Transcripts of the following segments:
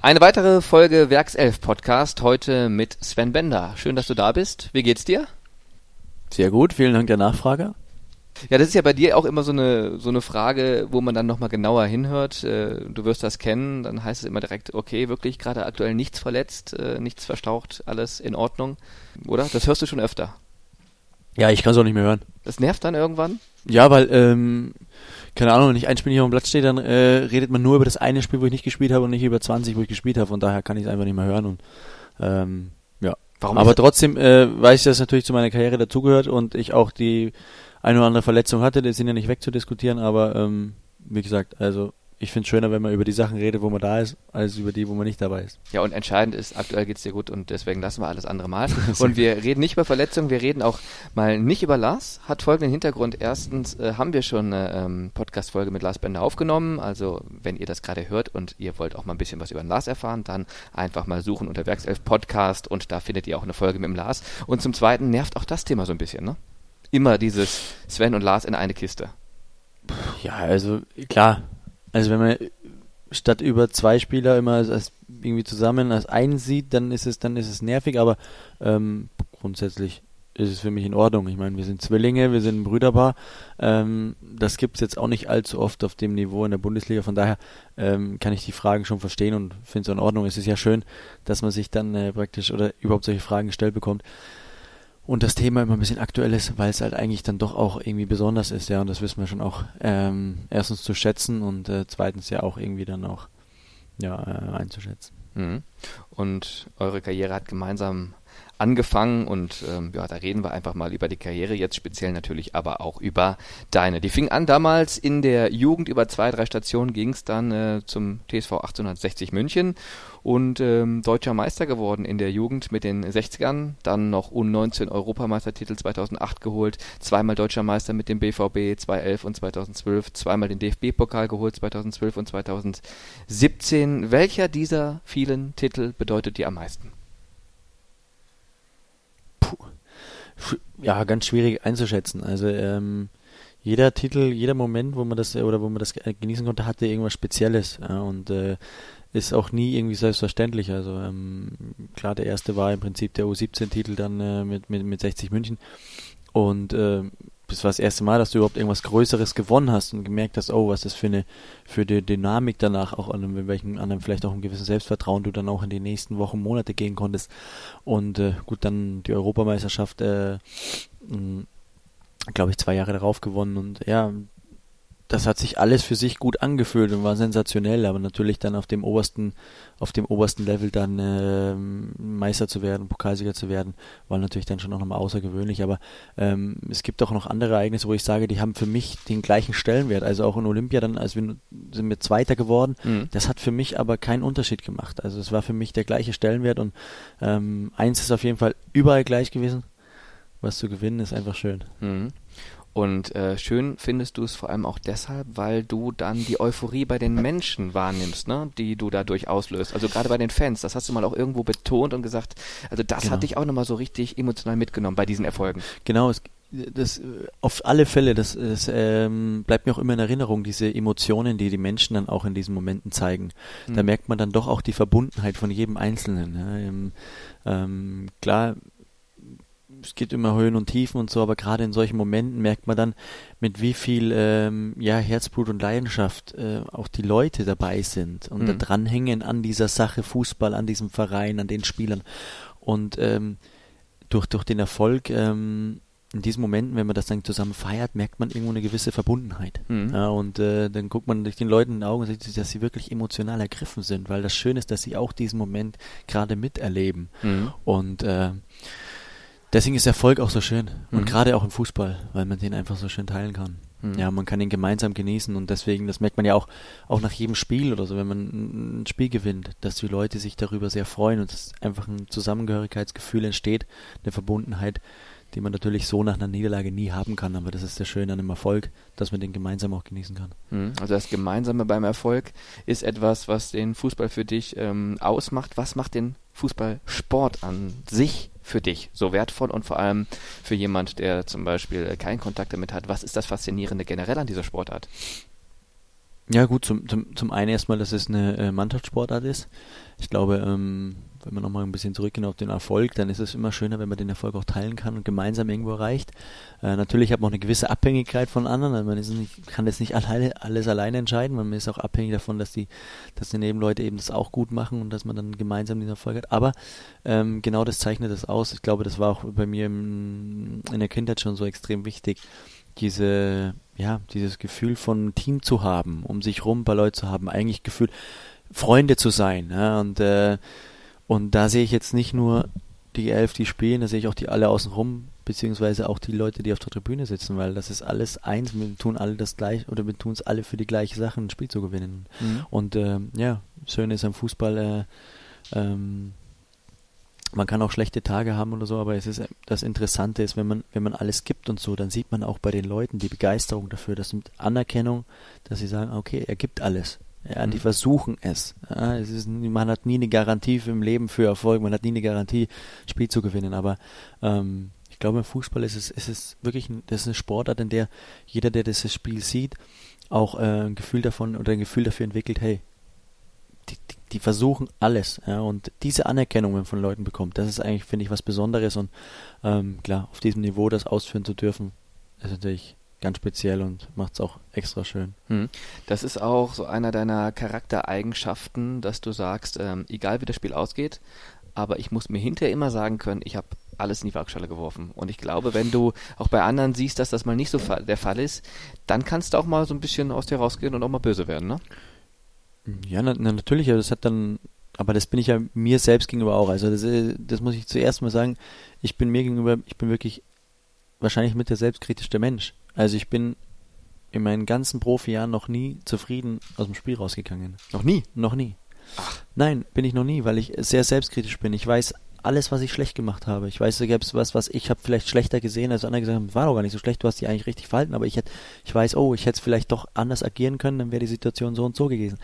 Eine weitere Folge Werkself Podcast, heute mit Sven Bender. Schön, dass du da bist. Wie geht's dir? Sehr gut, vielen Dank der Nachfrage. Ja, das ist ja bei dir auch immer so eine, so eine Frage, wo man dann nochmal genauer hinhört. Äh, du wirst das kennen, dann heißt es immer direkt, okay, wirklich gerade aktuell nichts verletzt, äh, nichts verstaucht, alles in Ordnung. Oder? Das hörst du schon öfter. Ja, ich kann es auch nicht mehr hören. Das nervt dann irgendwann? Ja, weil, ähm, keine Ahnung, wenn ich ein Spiel nicht auf dem Platz stehe, dann äh, redet man nur über das eine Spiel, wo ich nicht gespielt habe und nicht über 20, wo ich gespielt habe. Von daher kann ich es einfach nicht mehr hören und ähm, ja. Warum Aber trotzdem äh, weiß ich, dass natürlich zu meiner Karriere dazugehört und ich auch die eine oder andere Verletzung hatte, die sind ja nicht wegzudiskutieren, aber ähm, wie gesagt, also ich finde es schöner, wenn man über die Sachen redet, wo man da ist, als über die, wo man nicht dabei ist. Ja, und entscheidend ist, aktuell geht's dir gut und deswegen lassen wir alles andere mal. Und wir reden nicht über Verletzungen, wir reden auch mal nicht über Lars. Hat folgenden Hintergrund. Erstens äh, haben wir schon eine ähm, Podcast-Folge mit Lars Bender aufgenommen. Also, wenn ihr das gerade hört und ihr wollt auch mal ein bisschen was über den Lars erfahren, dann einfach mal suchen unter Werkself Podcast und da findet ihr auch eine Folge mit dem Lars. Und zum Zweiten nervt auch das Thema so ein bisschen, ne? Immer dieses Sven und Lars in eine Kiste. Ja, also klar. Also wenn man statt über zwei Spieler immer als, als irgendwie zusammen als einen sieht, dann ist es dann ist es nervig, aber ähm, grundsätzlich ist es für mich in Ordnung. Ich meine, wir sind Zwillinge, wir sind ein Brüderpaar. Ähm, das gibt's jetzt auch nicht allzu oft auf dem Niveau in der Bundesliga. Von daher ähm, kann ich die Fragen schon verstehen und finde es in Ordnung. Es ist ja schön, dass man sich dann äh, praktisch oder überhaupt solche Fragen gestellt bekommt und das Thema immer ein bisschen aktuell ist, weil es halt eigentlich dann doch auch irgendwie besonders ist, ja, und das wissen wir schon auch ähm, erstens zu schätzen und äh, zweitens ja auch irgendwie dann auch ja, äh, einzuschätzen. Mhm. Und eure Karriere hat gemeinsam angefangen und ähm, ja, da reden wir einfach mal über die Karriere, jetzt speziell natürlich aber auch über deine. Die fing an damals in der Jugend, über zwei, drei Stationen ging es dann äh, zum TSV 1860 München und ähm, deutscher Meister geworden in der Jugend mit den 60ern, dann noch U19 Europameistertitel 2008 geholt, zweimal deutscher Meister mit dem BVB 2011 und 2012, zweimal den DFB-Pokal geholt 2012 und 2017. Welcher dieser vielen Titel bedeutet dir am meisten? Ja, ganz schwierig einzuschätzen. Also ähm, jeder Titel, jeder Moment, wo man das äh, oder wo man das äh, genießen konnte, hatte irgendwas Spezielles ja, und äh, ist auch nie irgendwie selbstverständlich. Also ähm, klar, der erste war im Prinzip der U17-Titel dann äh, mit, mit, mit 60 München und äh, das war das erste Mal, dass du überhaupt irgendwas Größeres gewonnen hast und gemerkt hast, oh, was das für eine für die Dynamik danach auch an einem, mit welchem an vielleicht auch einem gewissen Selbstvertrauen du dann auch in die nächsten Wochen, Monate gehen konntest. Und äh, gut, dann die Europameisterschaft, äh, glaube ich, zwei Jahre darauf gewonnen und ja, das hat sich alles für sich gut angefühlt und war sensationell, aber natürlich dann auf dem obersten, auf dem obersten Level dann ähm, Meister zu werden, Pokalsieger zu werden, war natürlich dann schon auch nochmal außergewöhnlich. Aber ähm, es gibt auch noch andere Ereignisse, wo ich sage, die haben für mich den gleichen Stellenwert. Also auch in Olympia dann, als wir sind wir Zweiter geworden, Mhm. das hat für mich aber keinen Unterschied gemacht. Also es war für mich der gleiche Stellenwert und ähm, eins ist auf jeden Fall überall gleich gewesen. Was zu gewinnen ist einfach schön. Mhm. Und äh, schön findest du es vor allem auch deshalb, weil du dann die Euphorie bei den Menschen wahrnimmst, ne, die du dadurch auslöst. Also gerade bei den Fans, das hast du mal auch irgendwo betont und gesagt, also das Genau. hat dich auch nochmal so richtig emotional mitgenommen bei diesen Erfolgen. Genau, es, das auf alle Fälle, das, das ähm, bleibt mir auch immer in Erinnerung, diese Emotionen, die die Menschen dann auch in diesen Momenten zeigen. Da Mhm. merkt man dann doch auch die Verbundenheit von jedem Einzelnen. Ja. Ähm, ähm, klar, es geht immer Höhen und Tiefen und so, aber gerade in solchen Momenten merkt man dann, mit wie viel ähm, ja, Herzblut und Leidenschaft äh, auch die Leute dabei sind und da Mhm. dranhängen an dieser Sache Fußball, an diesem Verein, an den Spielern. Und ähm, durch, durch den Erfolg ähm, in diesen Momenten, wenn man das dann zusammen feiert, merkt man irgendwo eine gewisse Verbundenheit. Mhm. Ja, und äh, dann guckt man durch den Leuten in die Augen und sieht, dass sie wirklich emotional ergriffen sind, weil das Schöne ist, dass sie auch diesen Moment gerade miterleben. Mhm. Und äh, deswegen ist Erfolg auch so schön. Und Mhm. gerade auch im Fußball, weil man den einfach so schön teilen kann. Mhm. Ja, man kann ihn gemeinsam genießen und deswegen, das merkt man ja auch, auch nach jedem Spiel oder so, wenn man ein ein Spiel gewinnt, dass die Leute sich darüber sehr freuen und dass einfach ein Zusammengehörigkeitsgefühl entsteht, eine Verbundenheit, die man natürlich so nach einer Niederlage nie haben kann, aber das ist das Schöne an einem Erfolg, dass man den gemeinsam auch genießen kann. Mhm. Also das Gemeinsame beim Erfolg ist etwas, was den Fußball für dich ähm, ausmacht. Was macht den Fußballsport an sich für dich so wertvoll und vor allem für jemand, der zum Beispiel keinen Kontakt damit hat? Was ist das Faszinierende generell an dieser Sportart? Ja, gut, zum, zum, zum einen erstmal, dass es eine äh, Mannschaftssportart ist. Ich glaube, ähm, wenn wir nochmal ein bisschen zurückgehen auf den Erfolg, dann ist es immer schöner, wenn man den Erfolg auch teilen kann und gemeinsam irgendwo erreicht. Äh, natürlich hat man auch eine gewisse Abhängigkeit von anderen, also man nicht, kann das nicht alleine, alles alleine entscheiden, man ist auch abhängig davon, dass die, dass die Nebenleute eben das auch gut machen und dass man dann gemeinsam den Erfolg hat. Aber ähm, genau das zeichnet das aus. Ich glaube, das war auch bei mir im, in der Kindheit schon so extrem wichtig diese, ja, dieses Gefühl von Team zu haben, um sich rum ein paar Leute zu haben, eigentlich gefühlt Freunde zu sein. Ja, und, äh, und da sehe ich jetzt nicht nur die elf, die spielen, da sehe ich auch die alle außenrum, beziehungsweise auch die Leute, die auf der Tribüne sitzen, weil das ist alles eins, wir tun alle das gleiche oder wir tun es alle für die gleiche Sache, ein Spiel zu gewinnen. Mhm. Und äh, ja, schön ist am Fußball, äh, ähm, man kann auch schlechte Tage haben oder so, aber es ist das Interessante ist, wenn man wenn man alles gibt und so, dann sieht man auch bei den Leuten die Begeisterung dafür, das mit Anerkennung, dass sie sagen, okay, er gibt alles. Ja, die mhm. versuchen es. Ja, es ist, man hat nie eine Garantie im Leben für Erfolg, man hat nie eine Garantie, Spiel zu gewinnen, aber ähm, ich glaube, im Fußball ist es, ist es wirklich ein, das ist eine Sportart, in der jeder, der das Spiel sieht, auch äh, ein Gefühl davon oder ein Gefühl dafür entwickelt, hey, die, die, die versuchen alles. Ja, und diese Anerkennung, wenn man von Leuten bekommt, das ist eigentlich, finde ich, was Besonderes. Und ähm, klar, auf diesem Niveau das ausführen zu dürfen, ist natürlich ganz speziell und macht es auch extra schön. Hm. Das ist auch so einer deiner Charaktereigenschaften, dass du sagst, ähm, egal wie das Spiel ausgeht, aber ich muss mir hinterher immer sagen können, ich habe alles in die Waagschale geworfen. Und ich glaube, wenn du auch bei anderen siehst, dass das mal nicht so der Fall ist, dann kannst du auch mal so ein bisschen aus dir rausgehen und auch mal böse werden, ne? Ja, na, na, natürlich, das hat dann, aber das bin ich ja mir selbst gegenüber auch. Also das, äh, das muss ich zuerst mal sagen, ich bin mir gegenüber, ich bin wirklich wahrscheinlich mit der selbstkritischste Mensch. Also ich bin in meinen ganzen Profi-Jahren noch nie zufrieden aus dem Spiel rausgegangen. Noch nie? Noch nie. Ach. Nein, bin ich noch nie, weil ich sehr selbstkritisch bin. Ich weiß alles, was ich schlecht gemacht habe. Ich weiß, da gäbe es was, was ich habe vielleicht schlechter gesehen, als andere gesagt haben, war doch gar nicht so schlecht, du hast dich eigentlich richtig verhalten, aber ich hätte, ich weiß, oh, ich hätte es vielleicht doch anders agieren können, dann wäre die Situation so und so gewesen.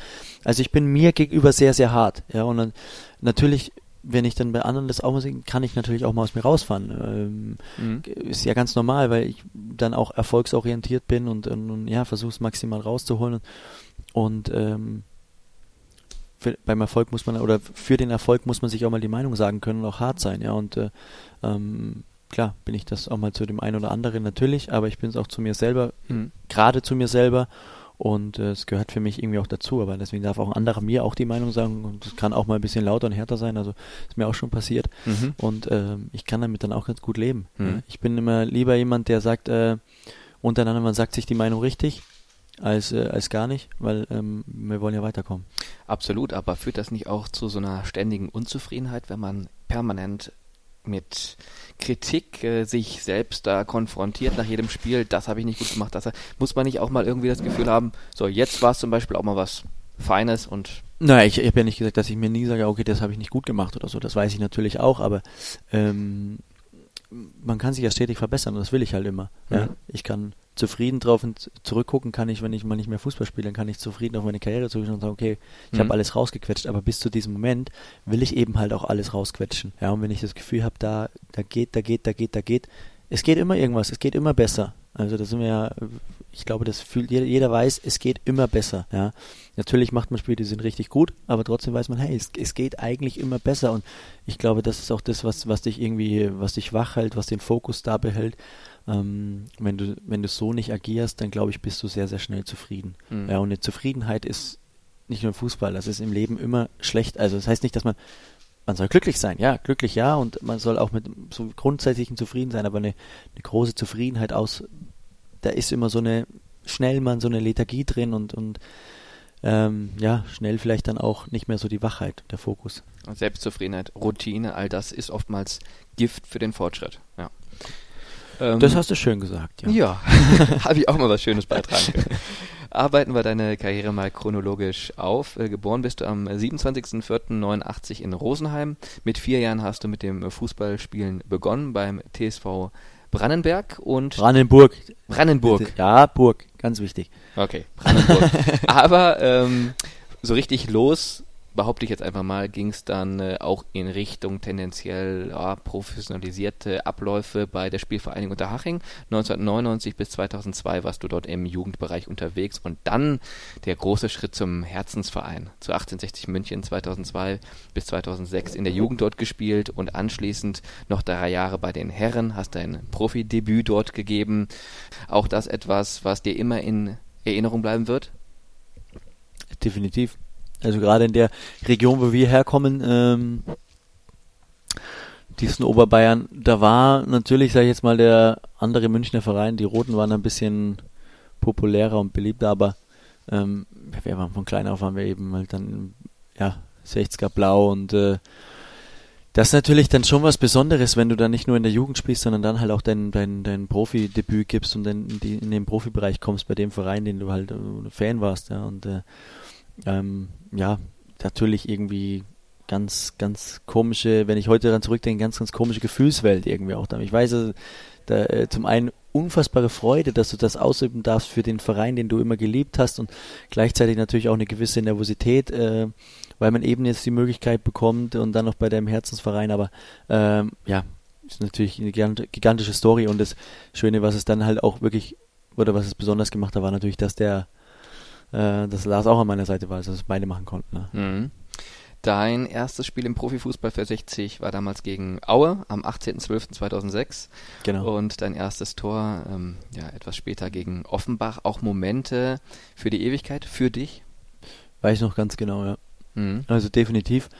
Also ich bin mir gegenüber sehr, sehr hart, ja, und dann natürlich wenn ich dann bei anderen das auch mal sehe, kann ich natürlich auch mal aus mir rausfahren. Ähm, mhm. Ist ja ganz normal, weil ich dann auch erfolgsorientiert bin und, und, und ja, versuche es maximal rauszuholen. Und, und ähm, für, beim Erfolg muss man oder für den Erfolg muss man sich auch mal die Meinung sagen können und auch hart sein, ja. Und äh, ähm, klar bin ich das auch mal zu dem einen oder anderen natürlich, aber ich bin es auch zu mir selber, mhm. gerade zu mir selber und äh, es gehört für mich irgendwie auch dazu, aber deswegen darf auch ein anderer mir auch die Meinung sagen und es kann auch mal ein bisschen lauter und härter sein, also ist mir auch schon passiert mhm. und äh, ich kann damit dann auch ganz gut leben. Mhm. Ich bin immer lieber jemand, der sagt, äh, untereinander, man sagt sich die Meinung richtig als, äh, als gar nicht, weil ähm, wir wollen ja weiterkommen. Absolut, aber führt das nicht auch zu so einer ständigen Unzufriedenheit, wenn man permanent mit Kritik äh, sich selbst da konfrontiert nach jedem Spiel, das habe ich nicht gut gemacht, das muss man nicht auch mal irgendwie das Gefühl haben, so jetzt war es zum Beispiel auch mal was Feines und Nein, ich, ich habe ja nicht gesagt, dass ich mir nie sage, okay, das habe ich nicht gut gemacht oder so, das weiß ich natürlich auch, aber ähm, man kann sich ja stetig verbessern und das will ich halt immer. Ja. ja. Ich kann zufrieden drauf und zurückgucken kann ich, wenn ich mal nicht mehr Fußball spiele, dann kann ich zufrieden auf meine Karriere zurückschauen und sagen, okay, ich mhm. habe alles rausgequetscht, aber bis zu diesem Moment will ich eben halt auch alles rausquetschen. Ja, und wenn ich das Gefühl habe, da, da geht, da geht, da geht, da geht, es geht immer irgendwas, es geht immer besser. Also da sind wir ja, ich glaube, das fühlt jeder, jeder weiß, es geht immer besser. Ja, natürlich macht man Spiele, die sind richtig gut, aber trotzdem weiß man, hey, es, es geht eigentlich immer besser. Und ich glaube, das ist auch das, was, was dich irgendwie, was dich wach hält, was den Fokus da behält. Ähm, wenn du, wenn du so nicht agierst, dann glaube ich, bist du sehr, sehr schnell zufrieden. Mhm. Ja, und eine Zufriedenheit ist nicht nur im Fußball, das ist im Leben immer schlecht. Also das heißt nicht, dass man, man soll glücklich sein, ja, glücklich ja, und man soll auch mit so grundsätzlichen zufrieden sein, aber eine, eine große Zufriedenheit aus, da ist immer so eine, schnell man so eine Lethargie drin und, und ähm, ja, schnell vielleicht dann auch nicht mehr so die Wachheit, der Fokus. Selbstzufriedenheit, Routine, all das ist oftmals Gift für den Fortschritt, ja. Ähm, das hast du schön gesagt, ja. Ja, habe ich auch mal was Schönes beitragen können. Arbeiten wir deine Karriere mal chronologisch auf. Äh, geboren bist du am 27.04.89 in Rosenheim. Mit vier Jahren hast du mit dem Fußballspielen begonnen beim TSV Brannenberg und Brandenburg. Brandenburg. Ja, Burg, ganz wichtig. Okay, Brandenburg. Aber ähm, so richtig los behaupte ich jetzt einfach mal, ging es dann äh, auch in Richtung tendenziell ja, professionalisierte Abläufe bei der Spielvereinigung Unterhaching. 1999 bis 2002 warst du dort im Jugendbereich unterwegs und dann der große Schritt zum Herzensverein. Zu 1860 München 2002 bis 2006 in der Jugend dort gespielt und anschließend noch drei Jahre bei den Herren, hast dein Profidebüt dort gegeben. Auch das etwas, was dir immer in Erinnerung bleiben wird? Definitiv. Also gerade in der Region, wo wir herkommen, ähm, diesen Oberbayern, da war natürlich, sage ich jetzt mal, der andere Münchner Verein, die Roten waren ein bisschen populärer und beliebter, aber ähm, wir waren von klein auf waren wir eben halt dann ja 60er Blau und äh, das ist natürlich dann schon was Besonderes, wenn du dann nicht nur in der Jugend spielst, sondern dann halt auch dein, dein, dein Profi-Debüt gibst und dann in, in den Profibereich kommst bei dem Verein, den du halt äh, Fan warst. Ja. Und äh, ähm, ja, natürlich irgendwie ganz, ganz komische, wenn ich heute daran zurückdenke, ganz, ganz komische Gefühlswelt irgendwie auch da. Ich weiß, also, da, äh, zum einen unfassbare Freude, dass du das ausüben darfst für den Verein, den du immer geliebt hast und gleichzeitig natürlich auch eine gewisse Nervosität, äh, weil man eben jetzt die Möglichkeit bekommt und dann noch bei deinem Herzensverein, aber ähm, ja, ist natürlich eine gigantische Story und das Schöne, was es dann halt auch wirklich, oder was es besonders gemacht hat, war natürlich, dass der, äh, dass Lars auch an meiner Seite war, also dass es beide machen konnten. Ne? Mhm. Dein erstes Spiel im Profifußball für 60 war damals gegen Aue am 18.12.2006. Genau. Und dein erstes Tor, ähm, ja, etwas später gegen Offenbach. Auch Momente für die Ewigkeit, für dich? Weiß ich noch ganz genau, ja. Mhm. Also definitiv.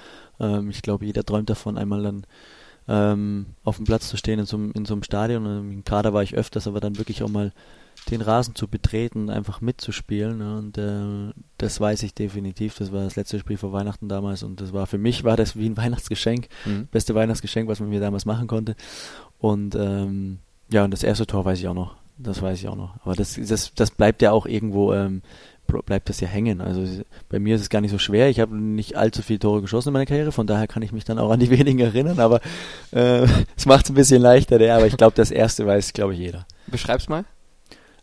Ähm, ich glaube, jeder träumt davon, einmal dann ähm, auf dem Platz zu stehen in so, in so einem Stadion. Im Kader war ich öfters, aber dann wirklich auch mal den Rasen zu betreten, einfach mitzuspielen. Ne? Und äh, das weiß ich definitiv. Das war das letzte Spiel vor Weihnachten damals und das war für mich war das wie ein Weihnachtsgeschenk, mhm. beste Weihnachtsgeschenk, was man mir damals machen konnte. Und ähm, ja, und das erste Tor weiß ich auch noch. Das weiß ich auch noch. Aber das, das, das bleibt ja auch irgendwo ähm, bleibt das ja hängen. Also bei mir ist es gar nicht so schwer. Ich habe nicht allzu viele Tore geschossen in meiner Karriere, von daher kann ich mich dann auch an die wenigen erinnern, aber äh, es macht es ein bisschen leichter, der, aber ich glaube, das erste weiß, glaube ich, jeder. Beschreib's mal.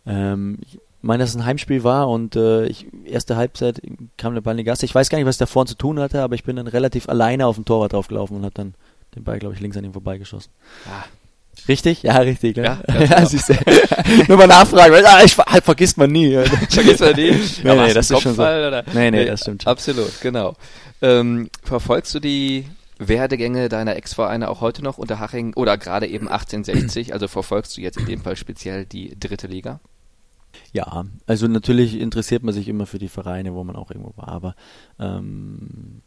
Ähm, ich meine, dass es ein Heimspiel war und äh, ich, erste Halbzeit kam der Ball in die Gasse. Ich weiß gar nicht, was der vorne zu tun hatte, aber ich bin dann relativ alleine auf dem Torwart draufgelaufen und habe dann den Ball, glaube ich, links an ihm vorbeigeschossen. Ah, Richtig? Ja, richtig. Ne? Ja, ja siehst du. Nur mal nachfragen, weil ah, ich, halt, vergisst man nie. vergisst man nie? nee, nee, das ist schon so. Oder? Nee, nee, das stimmt. Absolut, genau. Ähm, verfolgst du die Werdegänge deiner Ex-Vereine auch heute noch unter Haching oder gerade eben 1860? Also verfolgst du jetzt in dem Fall speziell die dritte Liga? Ja, also natürlich interessiert man sich immer für die Vereine, wo man auch irgendwo war, aber ähm,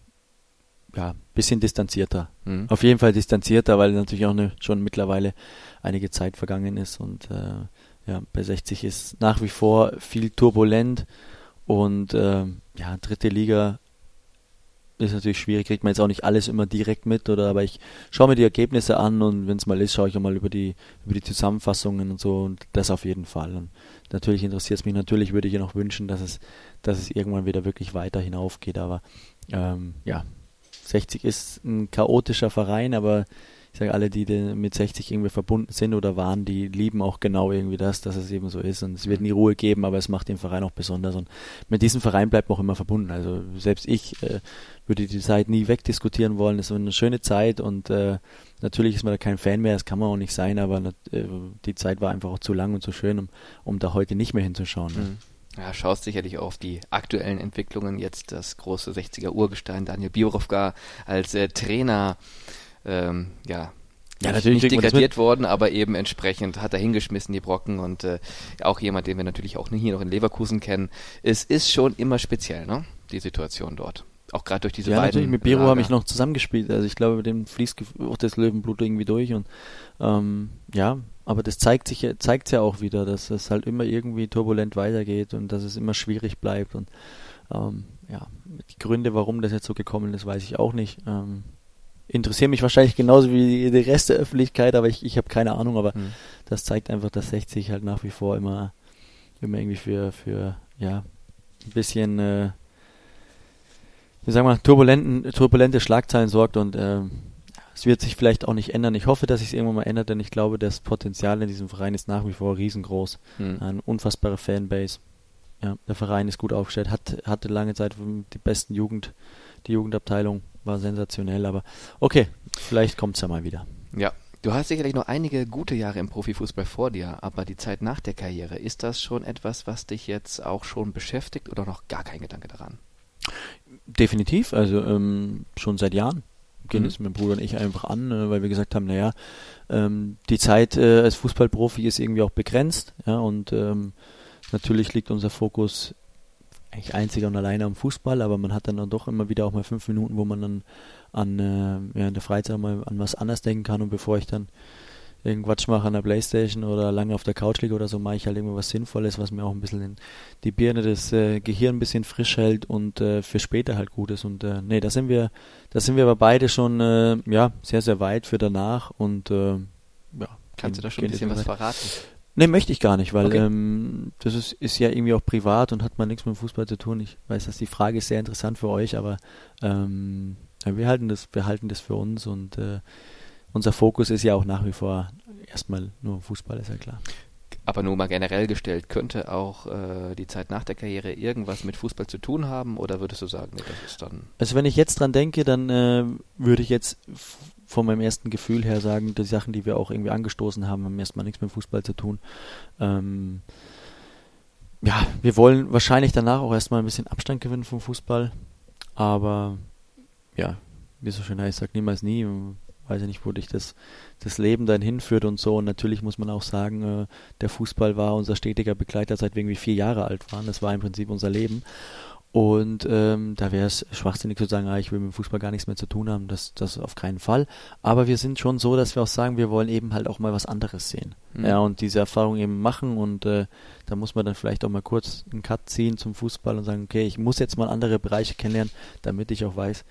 ja, bisschen distanzierter. Mhm. Auf jeden Fall distanzierter, weil natürlich auch eine, schon mittlerweile einige Zeit vergangen ist und äh, ja, bei 60 ist nach wie vor viel turbulent und äh, ja, dritte Liga ist natürlich schwierig, kriegt man jetzt auch nicht alles immer direkt mit, oder aber ich schaue mir die Ergebnisse an und wenn es mal ist, schaue ich auch mal über die über die Zusammenfassungen und so und das auf jeden Fall. Und natürlich interessiert es mich, natürlich würde ich ja noch wünschen, dass es, dass es irgendwann wieder wirklich weiter hinaufgeht, aber ähm, ja, 60 ist ein chaotischer Verein, aber ich sage, alle, die mit 60 irgendwie verbunden sind oder waren, die lieben auch genau irgendwie das, dass es eben so ist. Und es wird nie Ruhe geben, aber es macht den Verein auch besonders. Und mit diesem Verein bleibt man auch immer verbunden. Also selbst ich äh, würde die Zeit nie wegdiskutieren wollen. Es war eine schöne Zeit und äh, natürlich ist man da kein Fan mehr, das kann man auch nicht sein, aber äh, die Zeit war einfach auch zu lang und zu schön, um, um da heute nicht mehr hinzuschauen. Ne? Mhm. Ja, schaust sicherlich auf die aktuellen Entwicklungen. Jetzt das große 60er Urgestein Daniel Biorowka als äh, Trainer, ähm, ja, ja, natürlich nicht degradiert worden, aber eben entsprechend hat er hingeschmissen die Brocken und äh, auch jemand, den wir natürlich auch hier noch in Leverkusen kennen. Es ist schon immer speziell, ne? Die Situation dort. Auch gerade durch diese ja, beiden. Natürlich, mit Biro habe ich noch zusammengespielt. Also ich glaube, dem fließt auch das Löwenblut irgendwie durch und ähm, ja, aber das zeigt sich zeigt ja auch wieder, dass es halt immer irgendwie turbulent weitergeht und dass es immer schwierig bleibt und ähm, ja, die Gründe, warum das jetzt so gekommen ist, weiß ich auch nicht. Ähm, interessieren mich wahrscheinlich genauso wie die Rest der Öffentlichkeit, aber ich, ich habe keine Ahnung, aber hm. das zeigt einfach, dass 60 halt nach wie vor immer, immer irgendwie für, für ja, ein bisschen äh, wie sagen wir, turbulenten, turbulente Schlagzeilen sorgt und äh, es wird sich vielleicht auch nicht ändern. Ich hoffe, dass sich irgendwann mal ändert, denn ich glaube, das Potenzial in diesem Verein ist nach wie vor riesengroß. Hm. Eine unfassbare Fanbase. Ja, der Verein ist gut aufgestellt, hat, hatte lange Zeit die besten Jugend, die Jugendabteilung war sensationell, aber okay, vielleicht kommt es ja mal wieder. Ja, Du hast sicherlich noch einige gute Jahre im Profifußball vor dir, aber die Zeit nach der Karriere, ist das schon etwas, was dich jetzt auch schon beschäftigt oder noch gar kein Gedanke daran? Definitiv, also ähm, schon seit Jahren gehen mhm. es mit Bruder und ich einfach an, äh, weil wir gesagt haben, naja, ähm, die Zeit äh, als Fußballprofi ist irgendwie auch begrenzt, ja, und ähm, natürlich liegt unser Fokus eigentlich einzig und alleine am Fußball, aber man hat dann, dann doch immer wieder auch mal fünf Minuten, wo man dann an äh, ja, in der Freizeit mal an was anderes denken kann und bevor ich dann irgendwas mache an der Playstation oder lange auf der Couch liege oder so, mache ich halt irgendwas Sinnvolles, was mir auch ein bisschen in die Birne das äh, Gehirn ein bisschen frisch hält und äh, für später halt gut ist. Und äh, nee, da sind wir, da sind wir aber beide schon äh, ja sehr, sehr weit für danach und äh, ja. Kannst du da schon ein bisschen was verraten? Nee, möchte ich gar nicht, weil okay. ähm, das ist, ist ja irgendwie auch privat und hat mal nichts mit Fußball zu tun. Ich weiß, dass die Frage ist sehr interessant für euch, aber ähm, wir halten das, wir halten das für uns und äh, unser Fokus ist ja auch nach wie vor erstmal nur Fußball, ist ja klar. Aber nur mal generell gestellt, könnte auch äh, die Zeit nach der Karriere irgendwas mit Fußball zu tun haben oder würdest du sagen, nee, das ist dann. Also wenn ich jetzt dran denke, dann äh, würde ich jetzt von meinem ersten Gefühl her sagen, die Sachen, die wir auch irgendwie angestoßen haben, haben erstmal nichts mit Fußball zu tun. Ähm, ja, wir wollen wahrscheinlich danach auch erstmal ein bisschen Abstand gewinnen vom Fußball, aber ja, wie so schön heißt, sagt niemals nie. Weiß ja nicht, wo dich das, das Leben dann hinführt und so. Und natürlich muss man auch sagen, äh, der Fußball war unser stetiger Begleiter, seit wir irgendwie vier Jahre alt waren. Das war im Prinzip unser Leben. Und ähm, da wäre es schwachsinnig zu sagen, ah, ich will mit dem Fußball gar nichts mehr zu tun haben, das, das auf keinen Fall. Aber wir sind schon so, dass wir auch sagen, wir wollen eben halt auch mal was anderes sehen. Mhm. Ja, und diese Erfahrung eben machen und äh, da muss man dann vielleicht auch mal kurz einen Cut ziehen zum Fußball und sagen, okay, ich muss jetzt mal andere Bereiche kennenlernen, damit ich auch weiß,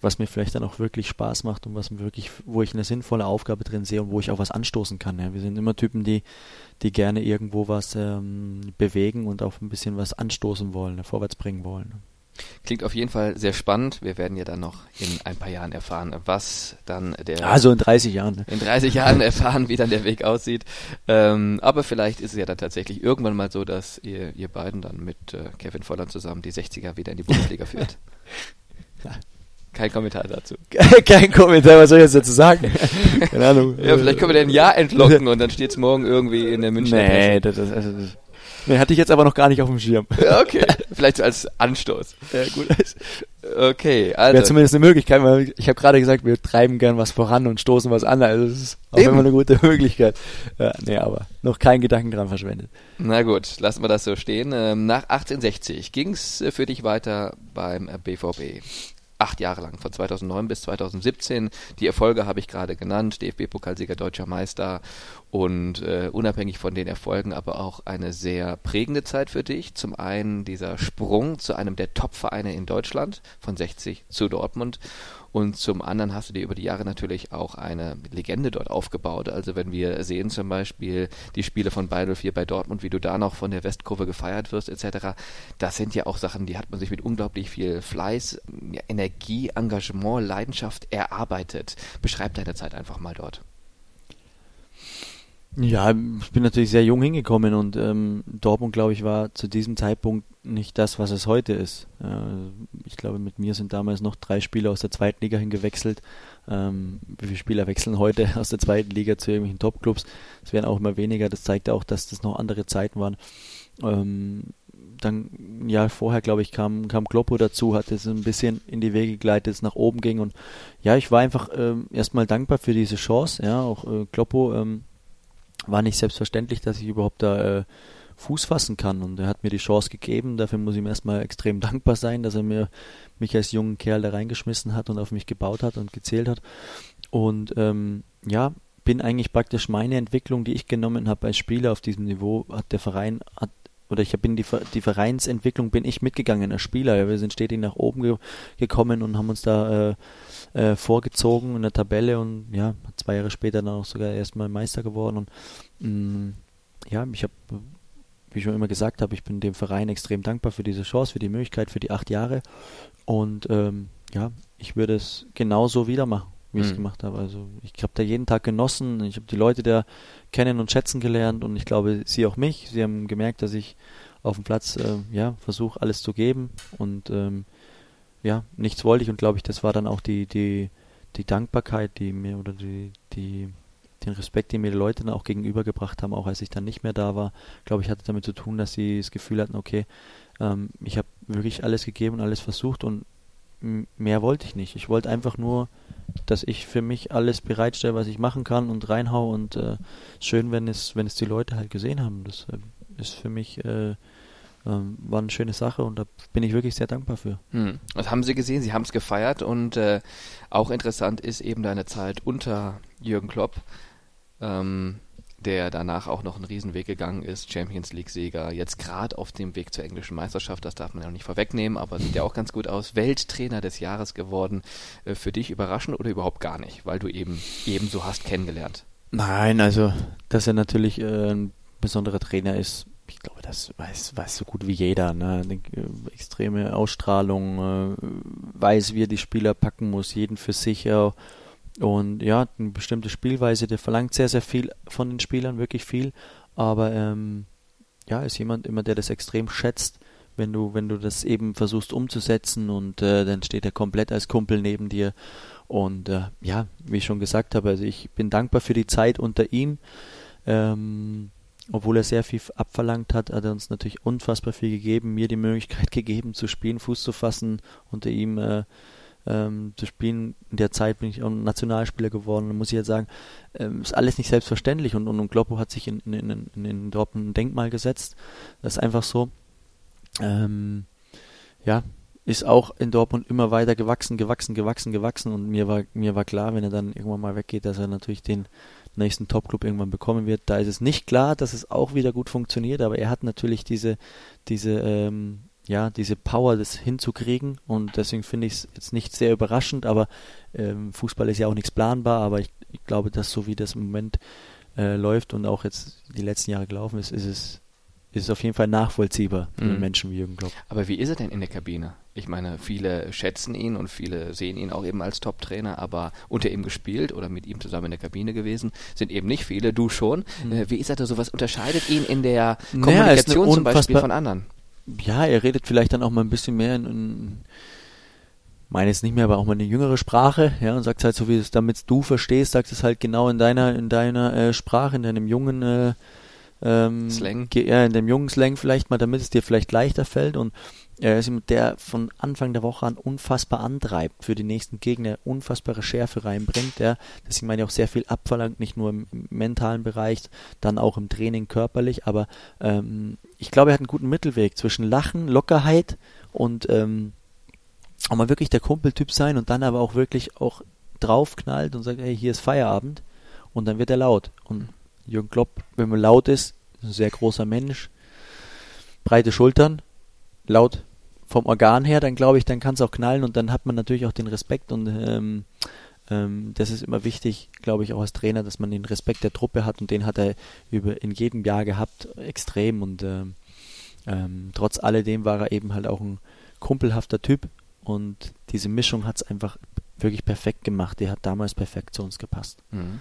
was mir vielleicht dann auch wirklich Spaß macht und was mir wirklich, wo ich eine sinnvolle Aufgabe drin sehe und wo ich auch was anstoßen kann. Ja. Wir sind immer Typen, die, die gerne irgendwo was ähm, bewegen und auch ein bisschen was anstoßen wollen, vorwärts bringen wollen. Klingt auf jeden Fall sehr spannend. Wir werden ja dann noch in ein paar Jahren erfahren, was dann der. Also in 30 Jahren. Ne? In 30 Jahren erfahren, wie dann der Weg aussieht. Ähm, aber vielleicht ist es ja dann tatsächlich irgendwann mal so, dass ihr, ihr beiden dann mit äh, Kevin Volland zusammen die 60er wieder in die Bundesliga führt. Kein Kommentar dazu. Kein Kommentar, was soll ich jetzt dazu sagen? Keine Ahnung. Ja, vielleicht können wir den Ja entlocken und dann steht es morgen irgendwie in der Münchner Nee, das, das, also das, nee, hatte ich jetzt aber noch gar nicht auf dem Schirm. Okay, vielleicht als Anstoß. Ja, gut. Okay, also. Wäre zumindest eine Möglichkeit, weil ich habe gerade gesagt, wir treiben gern was voran und stoßen was an. Also das ist auch Eben. immer eine gute Möglichkeit. Ja, nee, aber noch keinen Gedanken dran verschwendet. Na gut, lassen wir das so stehen. Ähm, nach 1860 ging es für dich weiter beim BVB acht Jahre lang, von 2009 bis 2017. Die Erfolge habe ich gerade genannt, DFB-Pokalsieger, deutscher Meister und äh, unabhängig von den Erfolgen aber auch eine sehr prägende Zeit für dich. Zum einen dieser Sprung zu einem der Top-Vereine in Deutschland von 60 zu Dortmund und zum anderen hast du dir über die Jahre natürlich auch eine Legende dort aufgebaut. Also wenn wir sehen zum Beispiel die Spiele von Bayern 04 bei Dortmund, wie du da noch von der Westkurve gefeiert wirst etc., das sind ja auch Sachen, die hat man sich mit unglaublich viel Fleiß, Energie, Engagement, Leidenschaft erarbeitet. Beschreib deine Zeit einfach mal dort. Ja, ich bin natürlich sehr jung hingekommen und ähm, Dortmund, glaube ich, war zu diesem Zeitpunkt nicht das, was es heute ist. Äh, ich glaube, mit mir sind damals noch drei Spieler aus der zweiten Liga hingewechselt. Ähm, wie viele Spieler wechseln heute aus der zweiten Liga zu irgendwelchen Topclubs? Es werden auch immer weniger. Das zeigt auch, dass das noch andere Zeiten waren. Ähm, dann Jahr vorher, glaube ich, kam, kam Kloppo dazu, hat es ein bisschen in die Wege geleitet, es nach oben ging. Und ja, ich war einfach ähm, erstmal dankbar für diese Chance. Ja, auch äh, Kloppo ähm, war nicht selbstverständlich, dass ich überhaupt da äh, Fuß fassen kann. Und er hat mir die Chance gegeben. Dafür muss ich ihm erstmal extrem dankbar sein, dass er mir mich als jungen Kerl da reingeschmissen hat und auf mich gebaut hat und gezählt hat. Und ähm, ja, bin eigentlich praktisch meine Entwicklung, die ich genommen habe als Spieler auf diesem Niveau, hat der Verein, hat, oder ich bin die, die Vereinsentwicklung bin ich mitgegangen als Spieler. Wir sind stetig nach oben ge gekommen und haben uns da äh, äh, vorgezogen in der Tabelle und ja, zwei Jahre später dann auch sogar erstmal Meister geworden. Und mh, mm, ja, ich habe, wie ich schon immer gesagt habe, ich bin dem Verein extrem dankbar für diese Chance, für die Möglichkeit, für die acht Jahre. Und ähm, ja, ich würde es genauso wieder machen, wie ich es mhm. gemacht habe. Also ich habe da jeden Tag genossen, ich habe die Leute da kennen und schätzen gelernt und ich glaube, sie auch mich. Sie haben gemerkt, dass ich auf dem Platz äh, ja versuche alles zu geben und ähm, ja, nichts wollte ich und glaube ich, das war dann auch die, die, die Dankbarkeit, die mir oder die, die, den Respekt, den mir die Leute dann auch gegenübergebracht haben, auch als ich dann nicht mehr da war, glaube ich, hatte damit zu tun, dass sie das Gefühl hatten, okay, ähm, ich habe wirklich alles gegeben und alles versucht und mehr wollte ich nicht. Ich wollte einfach nur, dass ich für mich alles bereitstelle, was ich machen kann und reinhau und äh, schön, wenn es, wenn es die Leute halt gesehen haben. Das äh, ist für mich äh, ähm, war eine schöne Sache und da bin ich wirklich sehr dankbar für. Hm. Das haben Sie gesehen, Sie haben es gefeiert und äh, auch interessant ist eben deine Zeit unter Jürgen Klopp. Ähm, der danach auch noch einen Riesenweg gegangen ist, Champions League-Sieger, jetzt gerade auf dem Weg zur englischen Meisterschaft, das darf man ja noch nicht vorwegnehmen, aber sieht ja auch ganz gut aus, Welttrainer des Jahres geworden. Äh, für dich überraschend oder überhaupt gar nicht, weil du eben ebenso hast kennengelernt? Nein, also, dass er natürlich äh, ein besonderer Trainer ist, ich glaube, das weiß, weiß so gut wie jeder. Ne? Eine äh, extreme Ausstrahlung, weiß, wie er die Spieler packen muss, jeden für sich. Äh, und ja, eine bestimmte Spielweise, der verlangt sehr, sehr viel von den Spielern, wirklich viel. Aber ähm, ja, ist jemand immer, der das extrem schätzt, wenn du, wenn du das eben versuchst umzusetzen und äh, dann steht er komplett als Kumpel neben dir. Und äh, ja, wie ich schon gesagt habe, also ich bin dankbar für die Zeit unter ihm. Ähm, obwohl er sehr viel abverlangt hat, hat er uns natürlich unfassbar viel gegeben, mir die Möglichkeit gegeben zu spielen, Fuß zu fassen, unter ihm äh, ähm, zu spielen. In der Zeit bin ich auch Nationalspieler geworden. Muss ich jetzt sagen, ähm, ist alles nicht selbstverständlich und, und, und Gloppo hat sich in, in, in, in Dortmund ein Denkmal gesetzt. Das ist einfach so. Ähm, ja, ist auch in Dortmund immer weiter gewachsen, gewachsen, gewachsen, gewachsen und mir war, mir war klar, wenn er dann irgendwann mal weggeht, dass er natürlich den nächsten Topclub irgendwann bekommen wird. Da ist es nicht klar, dass es auch wieder gut funktioniert, aber er hat natürlich diese, diese ähm, ja, diese Power, das hinzukriegen. Und deswegen finde ich es jetzt nicht sehr überraschend, aber ähm, Fußball ist ja auch nichts planbar, aber ich, ich glaube, dass so wie das im Moment äh, läuft und auch jetzt die letzten Jahre gelaufen ist, ist es, ist es auf jeden Fall nachvollziehbar für mhm. Menschen wie Jürgen Klopp. Aber wie ist er denn in der Kabine? Ich meine, viele schätzen ihn und viele sehen ihn auch eben als Top-Trainer, aber unter ihm gespielt oder mit ihm zusammen in der Kabine gewesen, sind eben nicht viele, du schon. Mhm. Äh, wie ist er da so? Was unterscheidet ihn in der Kommunikation naja, zum Beispiel von anderen? Ja, er redet vielleicht dann auch mal ein bisschen mehr in, in meine jetzt nicht mehr, aber auch mal eine jüngere Sprache, ja, und sagt halt so, wie es damit du verstehst, sagt es halt genau in deiner, in deiner äh, Sprache, in deinem jungen äh, ähm, Slang. Ja, in dem jungen Slang vielleicht mal, damit es dir vielleicht leichter fällt und er ist jemand, der von Anfang der Woche an unfassbar antreibt, für die nächsten Gegner unfassbare Schärfe reinbringt, das ich meine auch sehr viel abverlangt, nicht nur im, im mentalen Bereich, dann auch im Training körperlich, aber ähm, ich glaube, er hat einen guten Mittelweg zwischen Lachen, Lockerheit und ähm, auch mal wirklich der Kumpeltyp sein und dann aber auch wirklich auch draufknallt und sagt, hey, hier ist Feierabend und dann wird er laut. Und Jürgen Klopp, wenn man laut ist, ist ein sehr großer Mensch, breite Schultern, laut vom Organ her, dann glaube ich, dann kann es auch knallen und dann hat man natürlich auch den Respekt und ähm, ähm, das ist immer wichtig, glaube ich, auch als Trainer, dass man den Respekt der Truppe hat und den hat er über in jedem Jahr gehabt, extrem und ähm, ähm, trotz alledem war er eben halt auch ein kumpelhafter Typ und diese Mischung hat es einfach wirklich perfekt gemacht. Die hat damals perfekt zu uns gepasst. Mhm.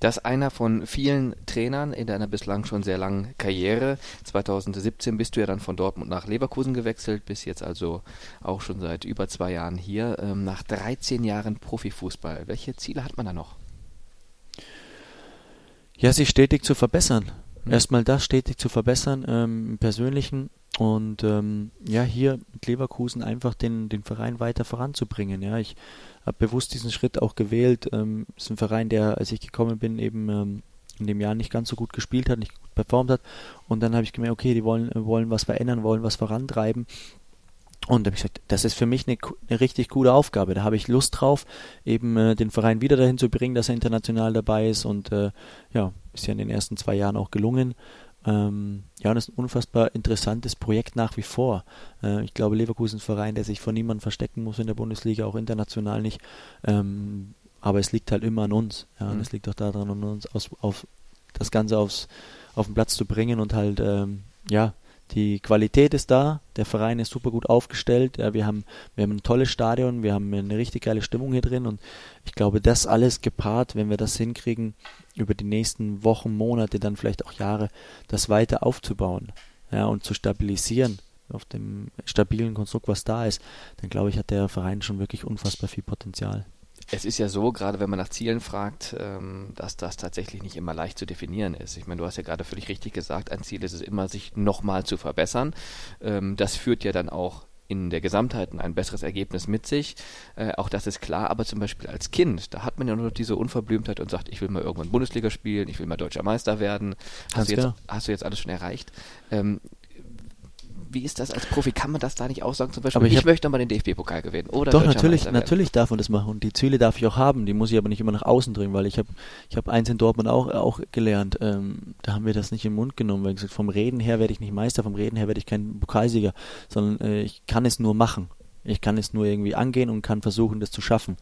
Das einer von vielen Trainern in deiner bislang schon sehr langen Karriere. 2017 bist du ja dann von Dortmund nach Leverkusen gewechselt, bist jetzt also auch schon seit über zwei Jahren hier. Ähm, nach 13 Jahren Profifußball, welche Ziele hat man da noch? Ja, sich stetig zu verbessern. Mhm. Erstmal das stetig zu verbessern ähm, im Persönlichen und ähm, ja, hier mit Leverkusen einfach den, den Verein weiter voranzubringen. Ja, ich habe bewusst diesen Schritt auch gewählt. Ähm, ist ein Verein, der, als ich gekommen bin, eben ähm, in dem Jahr nicht ganz so gut gespielt hat, nicht gut performt hat. Und dann habe ich gemerkt, okay, die wollen, wollen was verändern, wollen was vorantreiben. Und da habe ich gesagt, das ist für mich eine, eine richtig gute Aufgabe. Da habe ich Lust drauf, eben äh, den Verein wieder dahin zu bringen, dass er international dabei ist. Und äh, ja, ist ja in den ersten zwei Jahren auch gelungen. Ähm, ja, und das ist ein unfassbar interessantes Projekt nach wie vor. Äh, ich glaube, Leverkusen ist ein Verein, der sich vor niemandem verstecken muss in der Bundesliga, auch international nicht. Ähm, aber es liegt halt immer an uns. Ja, mhm. und es liegt auch daran, an uns aus, auf das Ganze aufs, auf den Platz zu bringen und halt, ähm, ja, die Qualität ist da, der Verein ist super gut aufgestellt, ja, wir haben, wir haben ein tolles Stadion, wir haben eine richtig geile Stimmung hier drin und ich glaube, das alles gepaart, wenn wir das hinkriegen, über die nächsten Wochen, Monate, dann vielleicht auch Jahre, das weiter aufzubauen, ja, und zu stabilisieren, auf dem stabilen Konstrukt, was da ist, dann glaube ich, hat der Verein schon wirklich unfassbar viel Potenzial. Es ist ja so, gerade wenn man nach Zielen fragt, ähm, dass das tatsächlich nicht immer leicht zu definieren ist. Ich meine, du hast ja gerade völlig richtig gesagt, ein Ziel ist es immer, sich nochmal zu verbessern. Ähm, das führt ja dann auch in der Gesamtheit ein besseres Ergebnis mit sich. Äh, auch das ist klar, aber zum Beispiel als Kind, da hat man ja nur diese Unverblümtheit und sagt, ich will mal irgendwann Bundesliga spielen, ich will mal deutscher Meister werden. Hast, du jetzt, hast du jetzt alles schon erreicht? Ähm, wie ist das als Profi? Kann man das da nicht auch sagen? Zum Beispiel, aber ich, ich möchte mal den DFB-Pokal gewinnen. Oder Doch, natürlich, natürlich darf man das machen. Und die Ziele darf ich auch haben. Die muss ich aber nicht immer nach außen drücken, weil ich habe ich hab eins in Dortmund auch, auch gelernt. Ähm, da haben wir das nicht im Mund genommen, weil gesagt, vom Reden her werde ich nicht Meister, vom Reden her werde ich kein Pokalsieger, sondern äh, ich kann es nur machen. Ich kann es nur irgendwie angehen und kann versuchen, das zu schaffen.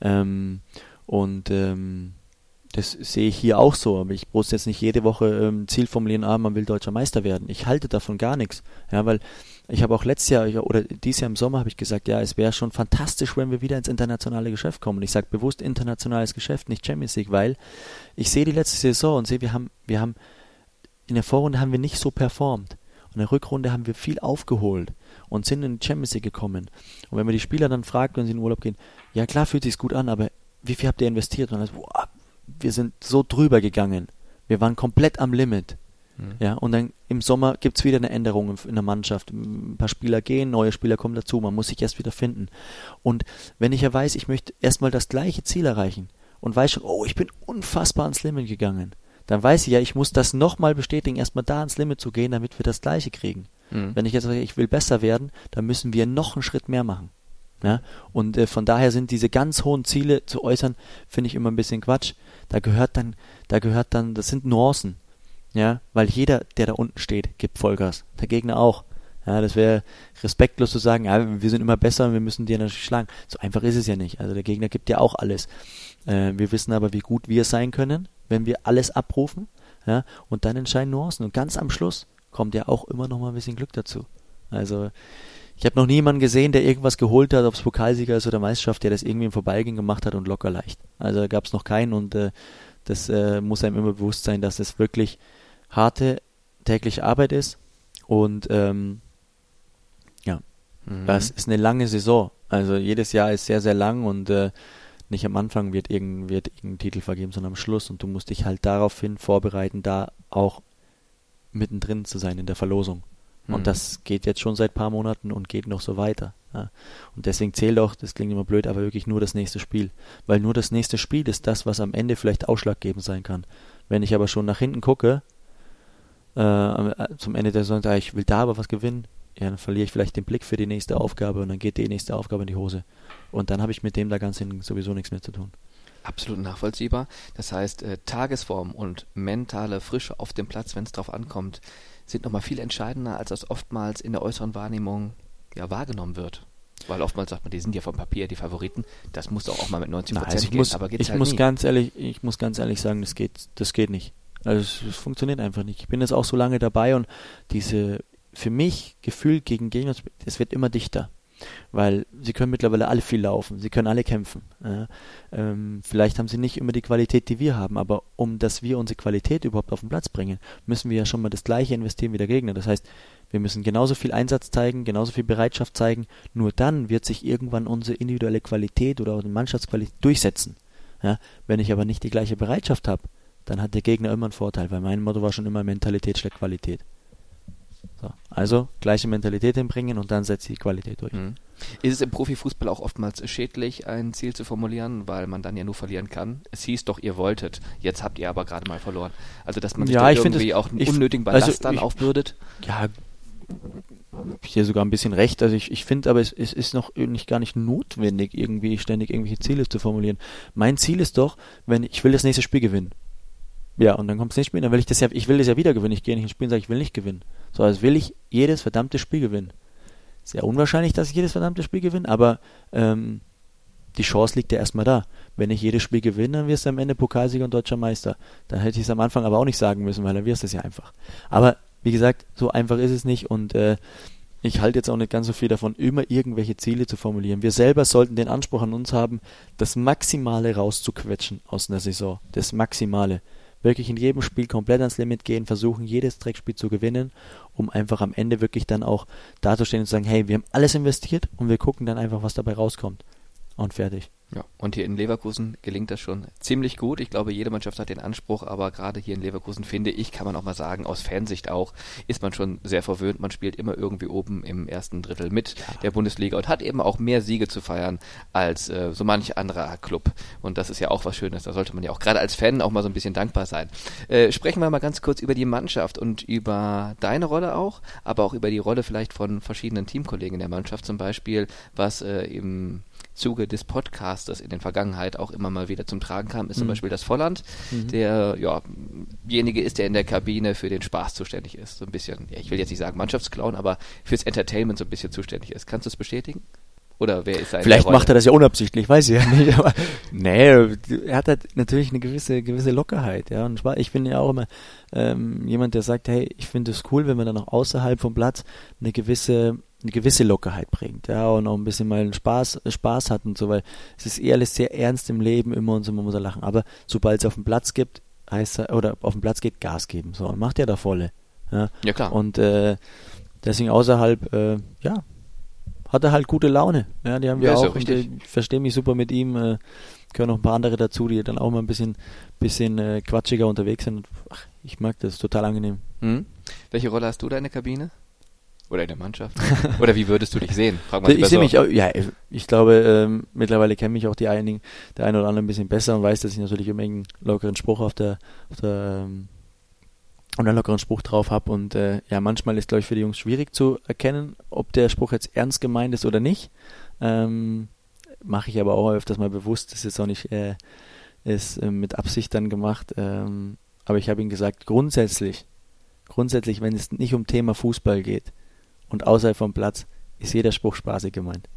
Ähm, und ähm, das sehe ich hier auch so, aber ich muss jetzt nicht jede Woche ähm, Ziel formulieren, ah, man will deutscher Meister werden. Ich halte davon gar nichts. Ja, weil ich habe auch letztes Jahr oder dieses Jahr im Sommer habe ich gesagt, ja, es wäre schon fantastisch, wenn wir wieder ins internationale Geschäft kommen. Und ich sage bewusst internationales Geschäft, nicht Champions League, weil ich sehe die letzte Saison und sehe, wir haben, wir haben in der Vorrunde haben wir nicht so performt. Und in der Rückrunde haben wir viel aufgeholt und sind in die Champions League gekommen. Und wenn man die Spieler dann fragt, wenn sie in den Urlaub gehen, ja klar fühlt sich's gut an, aber wie viel habt ihr investiert? Und dann ist, boah, wir sind so drüber gegangen. Wir waren komplett am Limit. Mhm. Ja, und dann im Sommer gibt es wieder eine Änderung in der Mannschaft. Ein paar Spieler gehen, neue Spieler kommen dazu, man muss sich erst wieder finden. Und wenn ich ja weiß, ich möchte erstmal das gleiche Ziel erreichen und weiß schon, oh, ich bin unfassbar ans Limit gegangen, dann weiß ich ja, ich muss das nochmal bestätigen, erstmal da ans Limit zu gehen, damit wir das gleiche kriegen. Mhm. Wenn ich jetzt sage, ich will besser werden, dann müssen wir noch einen Schritt mehr machen. Ja? Und äh, von daher sind diese ganz hohen Ziele zu äußern, finde ich immer ein bisschen Quatsch. Da gehört dann, da gehört dann, das sind Nuancen. Ja, weil jeder, der da unten steht, gibt Vollgas. Der Gegner auch. Ja, das wäre respektlos zu sagen, ja, wir sind immer besser und wir müssen dir natürlich schlagen. So einfach ist es ja nicht. Also der Gegner gibt ja auch alles. Äh, wir wissen aber, wie gut wir sein können, wenn wir alles abrufen. Ja, und dann entscheiden Nuancen. Und ganz am Schluss kommt ja auch immer noch mal ein bisschen Glück dazu. Also ich habe noch niemanden gesehen, der irgendwas geholt hat, ob es Pokalsieger ist oder Meisterschaft, der das irgendwie im Vorbeigehen gemacht hat und locker leicht. Also gab es noch keinen und äh, das äh, muss einem immer bewusst sein, dass es wirklich harte tägliche Arbeit ist und ähm, ja, mhm. das ist eine lange Saison. Also jedes Jahr ist sehr, sehr lang und äh, nicht am Anfang wird irgendein, wird irgendein Titel vergeben, sondern am Schluss und du musst dich halt daraufhin vorbereiten, da auch mittendrin zu sein in der Verlosung. Und mhm. das geht jetzt schon seit paar Monaten und geht noch so weiter. Ja. Und deswegen zählt auch, das klingt immer blöd, aber wirklich nur das nächste Spiel. Weil nur das nächste Spiel ist das, was am Ende vielleicht ausschlaggebend sein kann. Wenn ich aber schon nach hinten gucke, äh, äh zum Ende der Saison, ich will da aber was gewinnen, ja, dann verliere ich vielleicht den Blick für die nächste Aufgabe und dann geht die nächste Aufgabe in die Hose. Und dann habe ich mit dem da ganz hin sowieso nichts mehr zu tun. Absolut nachvollziehbar. Das heißt, äh, Tagesform und mentale Frische auf dem Platz, wenn es drauf ankommt, sind nochmal viel entscheidender, als das oftmals in der äußeren Wahrnehmung ja, wahrgenommen wird. Weil oftmals sagt man, die sind ja vom Papier die Favoriten. Das muss doch auch mal mit 90 Prozent also gehen. Muss, aber geht's ich halt muss nie. ganz ehrlich, ich muss ganz ehrlich sagen, das geht, das geht nicht. Also es, es, funktioniert einfach nicht. Ich bin jetzt auch so lange dabei und diese für mich Gefühl gegen Gegner, es wird immer dichter weil sie können mittlerweile alle viel laufen, sie können alle kämpfen. Ja. Ähm, vielleicht haben sie nicht immer die Qualität, die wir haben, aber um dass wir unsere Qualität überhaupt auf den Platz bringen, müssen wir ja schon mal das gleiche investieren wie der Gegner. Das heißt, wir müssen genauso viel Einsatz zeigen, genauso viel Bereitschaft zeigen. Nur dann wird sich irgendwann unsere individuelle Qualität oder unsere Mannschaftsqualität durchsetzen. Ja. Wenn ich aber nicht die gleiche Bereitschaft habe, dann hat der Gegner immer einen Vorteil, weil mein Motto war schon immer Mentalität schlägt Qualität. So. Also gleiche Mentalität hinbringen und dann setzt die Qualität durch. Mhm. Ist es im Profifußball auch oftmals schädlich, ein Ziel zu formulieren, weil man dann ja nur verlieren kann? Es hieß doch, ihr wolltet, jetzt habt ihr aber gerade mal verloren. Also dass man sich ja, irgendwie auch einen unnötigen Ballast also, dann ich, aufbürdet? Ja, ich hier sogar ein bisschen recht. Also ich, ich finde aber, es, es ist noch nicht gar nicht notwendig, irgendwie ständig irgendwelche Ziele zu formulieren. Mein Ziel ist doch, wenn ich will das nächste Spiel gewinnen. Ja, und dann kommt es nicht Spiel, dann will ich das ja, ich will das ja wieder gewinnen. Ich gehe nicht ins Spiel und sage, ich will nicht gewinnen. So, als will ich jedes verdammte Spiel gewinnen. Sehr unwahrscheinlich, dass ich jedes verdammte Spiel gewinne, aber ähm, die Chance liegt ja erstmal da. Wenn ich jedes Spiel gewinne, dann wirst du am Ende Pokalsieger und deutscher Meister. Dann hätte ich es am Anfang aber auch nicht sagen müssen, weil dann wirst du es ja einfach. Aber wie gesagt, so einfach ist es nicht und äh, ich halte jetzt auch nicht ganz so viel davon, immer irgendwelche Ziele zu formulieren. Wir selber sollten den Anspruch an uns haben, das Maximale rauszuquetschen aus einer Saison. Das Maximale. Wirklich in jedem Spiel komplett ans Limit gehen, versuchen jedes Dreckspiel zu gewinnen, um einfach am Ende wirklich dann auch dazustehen und zu sagen, hey, wir haben alles investiert und wir gucken dann einfach, was dabei rauskommt. Und fertig. Ja, und hier in Leverkusen gelingt das schon ziemlich gut. Ich glaube, jede Mannschaft hat den Anspruch, aber gerade hier in Leverkusen finde ich, kann man auch mal sagen, aus Fansicht auch, ist man schon sehr verwöhnt. Man spielt immer irgendwie oben im ersten Drittel mit ja. der Bundesliga und hat eben auch mehr Siege zu feiern als äh, so manch anderer Club. Und das ist ja auch was Schönes. Da sollte man ja auch gerade als Fan auch mal so ein bisschen dankbar sein. Äh, sprechen wir mal ganz kurz über die Mannschaft und über deine Rolle auch, aber auch über die Rolle vielleicht von verschiedenen Teamkollegen in der Mannschaft zum Beispiel, was äh, im Zuge des Podcasters in der Vergangenheit auch immer mal wieder zum Tragen kam, ist mhm. zum Beispiel das Volland, mhm. der ja derjenige ist, der in der Kabine für den Spaß zuständig ist. So ein bisschen, ja, ich will jetzt nicht sagen Mannschaftsclown, aber fürs Entertainment so ein bisschen zuständig ist. Kannst du es bestätigen? Oder wer ist sein Vielleicht macht er das ja unabsichtlich, weiß ich ja nicht. Aber nee, er hat halt natürlich eine gewisse gewisse Lockerheit, ja. Und ich bin ja auch immer ähm, jemand, der sagt, hey, ich finde es cool, wenn man dann auch außerhalb vom Platz eine gewisse eine gewisse Lockerheit bringt, ja, und auch ein bisschen mal Spaß, Spaß hat und so, weil es ist eher alles sehr ernst im Leben immer und so, man muss er lachen. Aber sobald es auf den Platz gibt, heißt er, oder auf den Platz geht, Gas geben, so, und macht ja da volle. Ja, ja klar. Und äh, deswegen außerhalb, äh, ja, hat er halt gute Laune. Ja, die haben wir ja, auch. Und, äh, ich verstehe mich super mit ihm. Äh, gehören noch ein paar andere dazu, die dann auch mal ein bisschen, bisschen äh, quatschiger unterwegs sind. Ach, ich mag das, total angenehm. Mhm. Welche Rolle hast du da in der Kabine? Oder in der Mannschaft? Oder wie würdest du dich sehen? Frag mal ich sehe mich, auch, ja, ich glaube, ähm, mittlerweile kenne mich auch die einigen, der eine oder andere ein bisschen besser und weiß, dass ich natürlich immer einen lockeren Spruch auf der, auf der ähm, und einen lockeren Spruch drauf habe. Und äh, ja, manchmal ist, glaube ich, für die Jungs schwierig zu erkennen, ob der Spruch jetzt ernst gemeint ist oder nicht. Ähm, Mache ich aber auch öfters mal bewusst, das ist jetzt auch nicht äh, ist, äh, mit Absicht dann gemacht. Ähm, aber ich habe ihm gesagt, grundsätzlich, grundsätzlich, wenn es nicht um Thema Fußball geht, und außerhalb vom Platz ist jeder Spruch spaßig gemeint.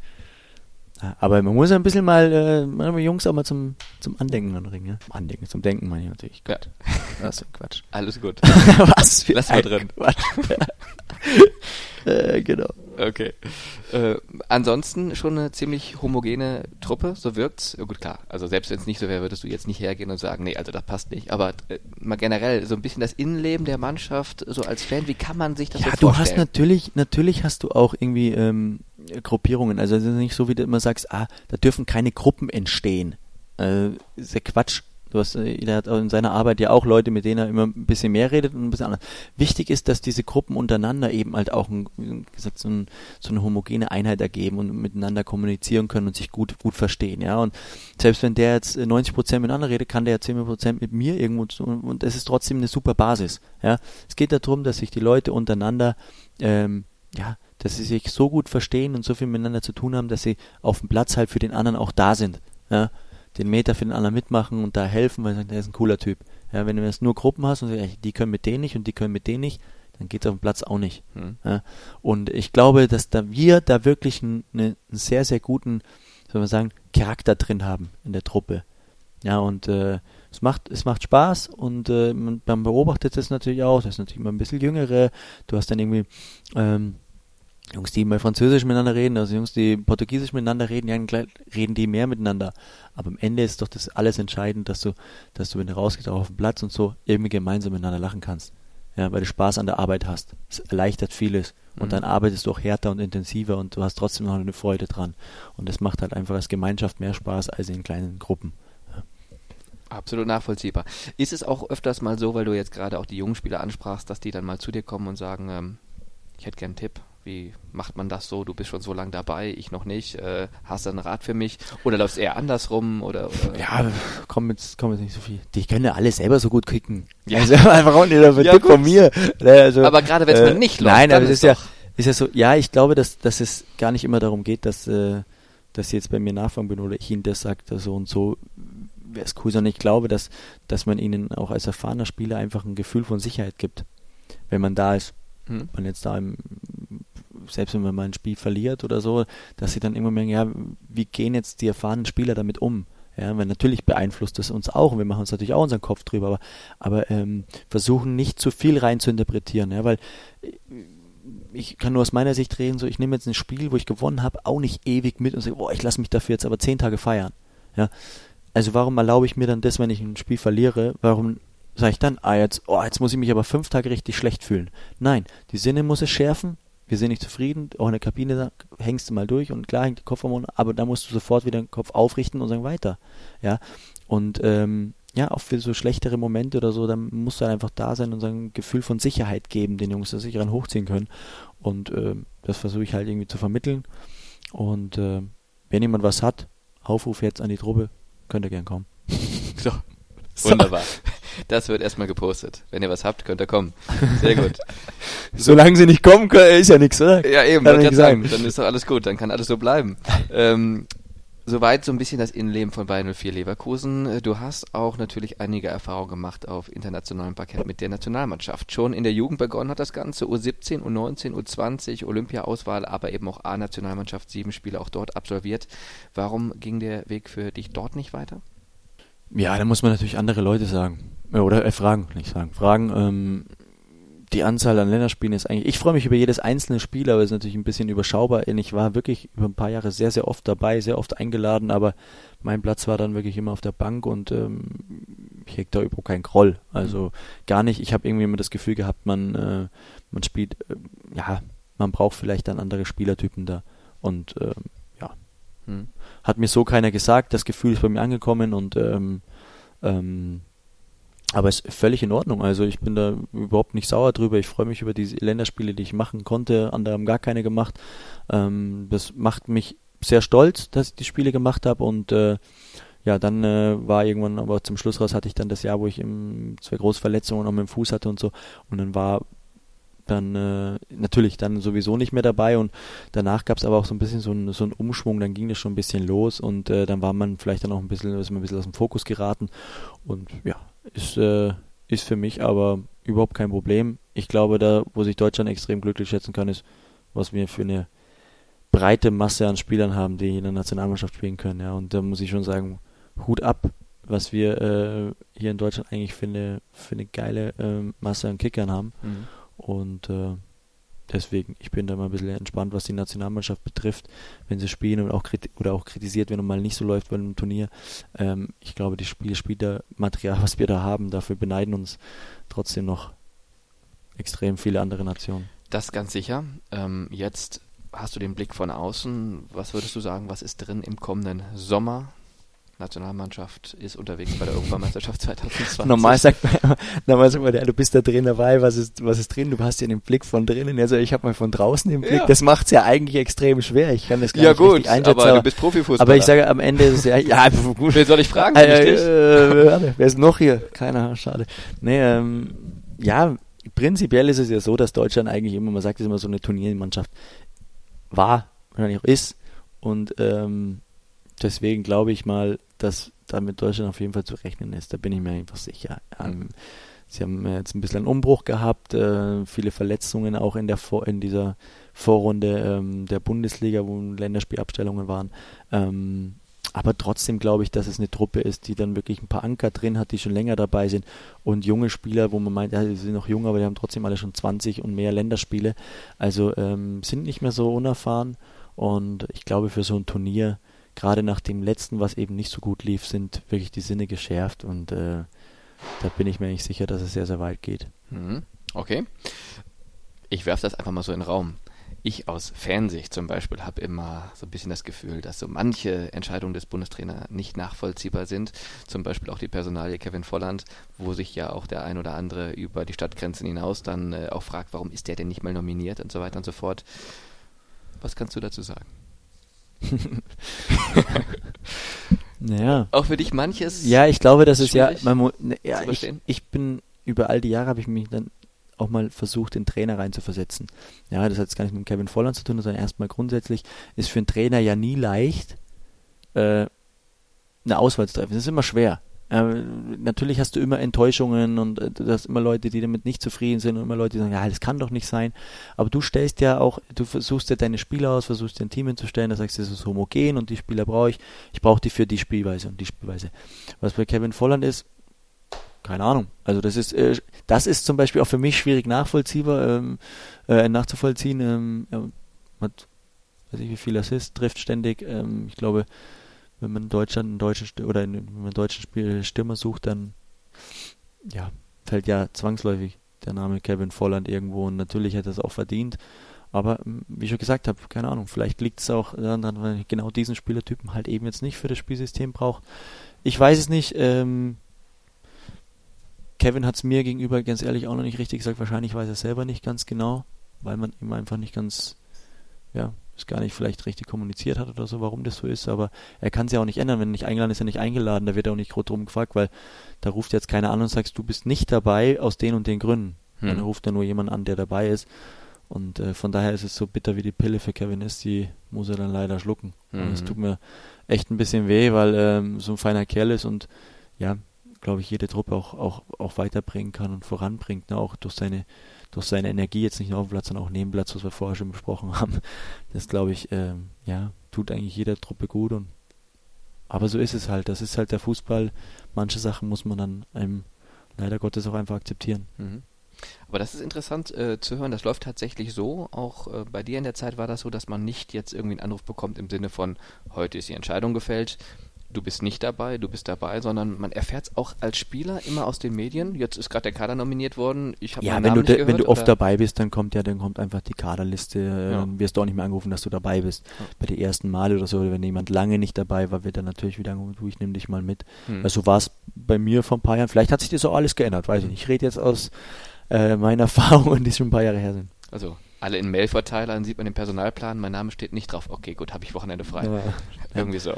Aber man muss ein bisschen mal, äh, Jungs auch mal zum, zum Andenken anringen. Ja? Andenken, zum Denken meine ich natürlich. Gott. Ja. Das ist Quatsch. Alles gut. Was Lass mal drin. Quatsch. äh, genau. Okay. Äh, ansonsten schon eine ziemlich homogene Truppe, so wirkt's. Ja, gut, klar. Also selbst wenn es nicht so wäre, würdest du jetzt nicht hergehen und sagen, nee, also das passt nicht. Aber äh, mal generell so ein bisschen das Innenleben der Mannschaft, so als Fan, wie kann man sich das ja, so vorstellen? Ja, du hast natürlich, natürlich hast du auch irgendwie ähm, Gruppierungen. Also es ist nicht so, wie du immer sagst, ah, da dürfen keine Gruppen entstehen. Äh, ist ja Quatsch. Du hast, äh, er hat in seiner Arbeit ja auch Leute, mit denen er immer ein bisschen mehr redet und ein bisschen anders. Wichtig ist, dass diese Gruppen untereinander eben halt auch ein, gesagt, so, ein, so eine homogene Einheit ergeben und miteinander kommunizieren können und sich gut, gut verstehen, ja. Und selbst wenn der jetzt 90 Prozent miteinander redet, kann der ja 10 Prozent mit mir irgendwo tun und es ist trotzdem eine super Basis, ja. Es geht darum, dass sich die Leute untereinander, ähm, ja, dass sie sich so gut verstehen und so viel miteinander zu tun haben, dass sie auf dem Platz halt für den anderen auch da sind, ja den Meter für den anderen mitmachen und da helfen, weil der ist ein cooler Typ. Ja, wenn du jetzt nur Gruppen hast und sagst, die können mit denen nicht und die können mit denen nicht, dann geht es auf dem Platz auch nicht. Mhm. Ja, und ich glaube, dass da wir da wirklich einen, einen sehr, sehr guten, soll man sagen, Charakter drin haben in der Truppe. Ja, und äh, es macht, es macht Spaß und äh, man, man beobachtet es natürlich auch. Das ist natürlich immer ein bisschen jüngere. Du hast dann irgendwie ähm, Jungs, die mal Französisch miteinander reden, also Jungs, die Portugiesisch miteinander reden, ja, reden die mehr miteinander. Aber am Ende ist doch das alles entscheidend, dass du, dass du, wenn du rausgehst, auch auf dem Platz und so irgendwie gemeinsam miteinander lachen kannst. Ja, weil du Spaß an der Arbeit hast. Es erleichtert vieles. Und mhm. dann arbeitest du auch härter und intensiver und du hast trotzdem noch eine Freude dran. Und das macht halt einfach als Gemeinschaft mehr Spaß als in kleinen Gruppen. Absolut nachvollziehbar. Ist es auch öfters mal so, weil du jetzt gerade auch die jungen Spieler ansprachst, dass die dann mal zu dir kommen und sagen, ähm, ich hätte gern einen Tipp wie macht man das so? Du bist schon so lange dabei, ich noch nicht. Äh, hast du einen Rat für mich? Oder läuft es eher andersrum? Oder, oder? Ja, komm jetzt, komm jetzt nicht so viel. Die können ja alle selber so gut kicken. Ja. Also einfach auch nicht dafür ja, von mir. Also, aber gerade wenn es äh, mal nicht läuft. Nein, aber es ist, ja, ist ja so, ja, ich glaube, dass, dass es gar nicht immer darum geht, dass, äh, dass sie jetzt bei mir nachfragen bin oder ich ihnen das sagt, so und so wäre es cool, sondern ich glaube, dass, dass man ihnen auch als erfahrener Spieler einfach ein Gefühl von Sicherheit gibt, wenn man da ist. Hm. Man jetzt da im selbst wenn man mal ein Spiel verliert oder so, dass sie dann immer merken, ja, wie gehen jetzt die erfahrenen Spieler damit um? Ja, weil natürlich beeinflusst das uns auch und wir machen uns natürlich auch unseren Kopf drüber, aber, aber ähm, versuchen nicht zu viel rein zu interpretieren, ja, weil äh, ich kann nur aus meiner Sicht reden, so ich nehme jetzt ein Spiel, wo ich gewonnen habe, auch nicht ewig mit und sage, boah, ich lasse mich dafür jetzt aber zehn Tage feiern. Ja. Also warum erlaube ich mir dann das, wenn ich ein Spiel verliere? Warum sage ich dann, ah, jetzt, oh, jetzt muss ich mich aber fünf Tage richtig schlecht fühlen. Nein, die Sinne muss es schärfen. Wir sind nicht zufrieden. Auch in der Kabine hängst du mal durch und klar hängt die Kopf am Mund, aber da musst du sofort wieder den Kopf aufrichten und sagen weiter. Ja. Und ähm, ja, auch für so schlechtere Momente oder so, dann musst du halt einfach da sein und so ein Gefühl von Sicherheit geben, den Jungs, dass sie sich ran hochziehen können. Und äh, das versuche ich halt irgendwie zu vermitteln. Und äh, wenn jemand was hat, Aufruf jetzt an die Truppe, könnt ihr gern kommen. so. Wunderbar. Das wird erstmal gepostet. Wenn ihr was habt, könnt ihr kommen. Sehr gut. Solange sie nicht kommen, ist ja nichts, oder? Ja, eben. Kann sagen. Dann ist doch alles gut. Dann kann alles so bleiben. ähm, Soweit so ein bisschen das Innenleben von Bayern 04 Leverkusen. Du hast auch natürlich einige Erfahrungen gemacht auf internationalem Parkett mit der Nationalmannschaft. Schon in der Jugend begonnen hat das Ganze, U17, U19, U20, Olympia-Auswahl, aber eben auch A-Nationalmannschaft, sieben Spiele auch dort absolviert. Warum ging der Weg für dich dort nicht weiter? Ja, da muss man natürlich andere Leute sagen. Oder äh, fragen, nicht sagen. Fragen, ähm, die Anzahl an Länderspielen ist eigentlich. Ich freue mich über jedes einzelne Spiel, aber es ist natürlich ein bisschen überschaubar. Ich war wirklich über ein paar Jahre sehr, sehr oft dabei, sehr oft eingeladen, aber mein Platz war dann wirklich immer auf der Bank und ähm, ich heg da überhaupt keinen Groll. Also mhm. gar nicht. Ich habe irgendwie immer das Gefühl gehabt, man, äh, man spielt, äh, ja, man braucht vielleicht dann andere Spielertypen da. Und ähm, ja, hm. Hat mir so keiner gesagt. Das Gefühl ist bei mir angekommen und ähm, ähm, aber es ist völlig in Ordnung. Also ich bin da überhaupt nicht sauer drüber. Ich freue mich über die Länderspiele, die ich machen konnte. Andere haben gar keine gemacht. Ähm, das macht mich sehr stolz, dass ich die Spiele gemacht habe und äh, ja, dann äh, war irgendwann, aber zum Schluss raus hatte ich dann das Jahr, wo ich im, zwei große Verletzungen auch mit dem Fuß hatte und so. Und dann war dann äh, natürlich dann sowieso nicht mehr dabei und danach gab es aber auch so ein bisschen so ein, so ein Umschwung, dann ging das schon ein bisschen los und äh, dann war man vielleicht dann auch ein bisschen, ist man ein bisschen aus dem Fokus geraten und ja, ist, äh, ist für mich aber überhaupt kein Problem. Ich glaube, da, wo sich Deutschland extrem glücklich schätzen kann, ist, was wir für eine breite Masse an Spielern haben, die in der Nationalmannschaft spielen können. Ja, und da muss ich schon sagen, Hut ab, was wir äh, hier in Deutschland eigentlich für eine, für eine geile äh, Masse an Kickern haben. Mhm. Und äh, Deswegen, ich bin da mal ein bisschen entspannt, was die Nationalmannschaft betrifft, wenn sie spielen und auch oder auch kritisiert, wenn mal nicht so läuft bei einem Turnier. Ähm, ich glaube, die Spiele, Spielermaterial, was wir da haben, dafür beneiden uns trotzdem noch extrem viele andere Nationen. Das ganz sicher. Ähm, jetzt hast du den Blick von außen. Was würdest du sagen, was ist drin im kommenden Sommer? Nationalmannschaft ist unterwegs bei der Europameisterschaft 2020. Normal sagt man, normal sagt man, ja, du bist da drin dabei, was ist, was ist drin? Du hast ja den Blick von drinnen. Also ich habe mal von draußen den Blick. Ja. Das macht es ja eigentlich extrem schwer. Ich kann das gar ja, nicht gut, richtig einschätzen. Aber, aber du bist Profifußballer. Aber ich sage, am Ende ist es ja, ja, gut. Wen soll ich fragen? Äh, äh, wer ist noch hier? Keiner, schade. Nee, ähm, ja, prinzipiell ist es ja so, dass Deutschland eigentlich immer, man sagt es immer so eine Turniermannschaft war, wahrscheinlich auch ist. Und ähm, deswegen glaube ich mal, dass da mit Deutschland auf jeden Fall zu rechnen ist. Da bin ich mir einfach sicher. Ähm, sie haben jetzt ein bisschen einen Umbruch gehabt, äh, viele Verletzungen auch in der Vor in dieser Vorrunde ähm, der Bundesliga, wo Länderspielabstellungen waren. Ähm, aber trotzdem glaube ich, dass es eine Truppe ist, die dann wirklich ein paar Anker drin hat, die schon länger dabei sind und junge Spieler, wo man meint, ja, die sind noch jung, aber die haben trotzdem alle schon 20 und mehr Länderspiele. Also ähm, sind nicht mehr so unerfahren und ich glaube, für so ein Turnier gerade nach dem letzten, was eben nicht so gut lief, sind wirklich die Sinne geschärft und äh, da bin ich mir nicht sicher, dass es sehr, sehr weit geht. Mhm. Okay. Ich werfe das einfach mal so in den Raum. Ich aus Fansicht zum Beispiel habe immer so ein bisschen das Gefühl, dass so manche Entscheidungen des Bundestrainers nicht nachvollziehbar sind. Zum Beispiel auch die Personalie Kevin Volland, wo sich ja auch der ein oder andere über die Stadtgrenzen hinaus dann äh, auch fragt, warum ist der denn nicht mal nominiert und so weiter und so fort. Was kannst du dazu sagen? naja. Auch für dich manches. Ja, ich glaube, das ist ja, man, ne, ja ich, ich bin über all die Jahre habe ich mich dann auch mal versucht, den Trainer reinzuversetzen. Ja, das hat jetzt gar nicht mit Kevin Volland zu tun, sondern erstmal grundsätzlich ist für einen Trainer ja nie leicht, äh, eine Auswahl zu treffen. Das ist immer schwer. Äh, natürlich hast du immer Enttäuschungen und äh, du hast immer Leute, die damit nicht zufrieden sind und immer Leute, die sagen, ja, das kann doch nicht sein. Aber du stellst ja auch, du versuchst ja deine Spieler aus, versuchst dir ein Team hinzustellen, da sagst du, das ist homogen und die Spieler brauche ich. Ich brauche die für die Spielweise und die Spielweise. Was bei Kevin Volland ist, keine Ahnung. Also das ist, äh, das ist zum Beispiel auch für mich schwierig nachvollziehbar, ähm, äh, nachzuvollziehen. Ähm, hat, weiß ich wie viel Assist, trifft ständig. Ähm, ich glaube, wenn man in Deutschland einen deutschen oder wenn man deutschen Spiel Stürmer sucht, dann ja, halt ja zwangsläufig der Name Kevin Volland irgendwo und natürlich hätte er es auch verdient. Aber wie ich schon gesagt habe, keine Ahnung, vielleicht liegt es auch daran, dass ich genau diesen Spielertypen halt eben jetzt nicht für das Spielsystem braucht. Ich weiß es nicht. Ähm, Kevin hat es mir gegenüber ganz ehrlich auch noch nicht richtig gesagt. Wahrscheinlich weiß er selber nicht ganz genau, weil man ihm einfach nicht ganz, ja, es gar nicht vielleicht richtig kommuniziert hat oder so, warum das so ist. Aber er kann es ja auch nicht ändern. Wenn er nicht eingeladen ist, er nicht eingeladen. Da wird er auch nicht groß drum gefragt, weil da ruft jetzt keiner an und sagt, du bist nicht dabei aus den und den Gründen. Hm. Dann ruft er nur jemand an, der dabei ist. Und äh, von daher ist es so bitter, wie die Pille für Kevin ist, die muss er dann leider schlucken. Mhm. Und es tut mir echt ein bisschen weh, weil ähm, so ein feiner Kerl ist und ja, glaube ich, jede Truppe auch, auch, auch weiterbringen kann und voranbringt, ne? auch durch seine, durch seine Energie, jetzt nicht nur auf dem Platz, sondern auch neben Platz, was wir vorher schon besprochen haben. Das glaube ich, ähm, ja, tut eigentlich jeder Truppe gut und aber so ist es halt. Das ist halt der Fußball. Manche Sachen muss man dann einem leider Gottes auch einfach akzeptieren. Mhm. Aber das ist interessant äh, zu hören. Das läuft tatsächlich so. Auch äh, bei dir in der Zeit war das so, dass man nicht jetzt irgendwie einen Anruf bekommt im Sinne von, heute ist die Entscheidung gefällt, du bist nicht dabei, du bist dabei, sondern man erfährt es auch als Spieler immer aus den Medien. Jetzt ist gerade der Kader nominiert worden. Ich ja, wenn du, gehört, wenn du oft dabei bist, dann kommt ja, dann kommt einfach die Kaderliste. Äh, ja. wirst du auch nicht mehr angerufen, dass du dabei bist. Ja. Bei den ersten Male oder so, wenn jemand lange nicht dabei war, wird er natürlich wieder angerufen, du, ich nehme dich mal mit. Hm. Also war es bei mir vor ein paar Jahren. Vielleicht hat sich das auch alles geändert, weiß ich nicht. Ich rede jetzt aus äh, meine Erfahrungen, die schon ein paar Jahre her sind. Also alle in Mailverteilern sieht man den Personalplan, mein Name steht nicht drauf. Okay, gut, habe ich Wochenende frei. Ja. Irgendwie so.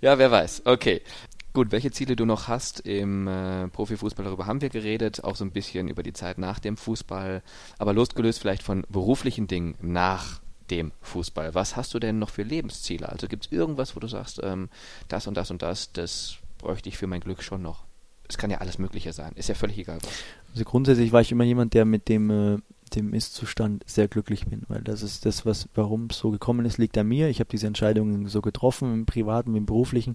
Ja, wer weiß. Okay. Gut, welche Ziele du noch hast im äh, Profifußball, darüber haben wir geredet, auch so ein bisschen über die Zeit nach dem Fußball, aber losgelöst vielleicht von beruflichen Dingen nach dem Fußball. Was hast du denn noch für Lebensziele? Also gibt es irgendwas, wo du sagst, ähm, das und das und das, das bräuchte ich für mein Glück schon noch? Es kann ja alles Mögliche sein, ist ja völlig egal was. Also grundsätzlich war ich immer jemand, der mit dem, äh, dem Ist-Zustand sehr glücklich bin, weil das ist das, was, warum es so gekommen ist, liegt an mir. Ich habe diese Entscheidungen so getroffen, im privaten, im beruflichen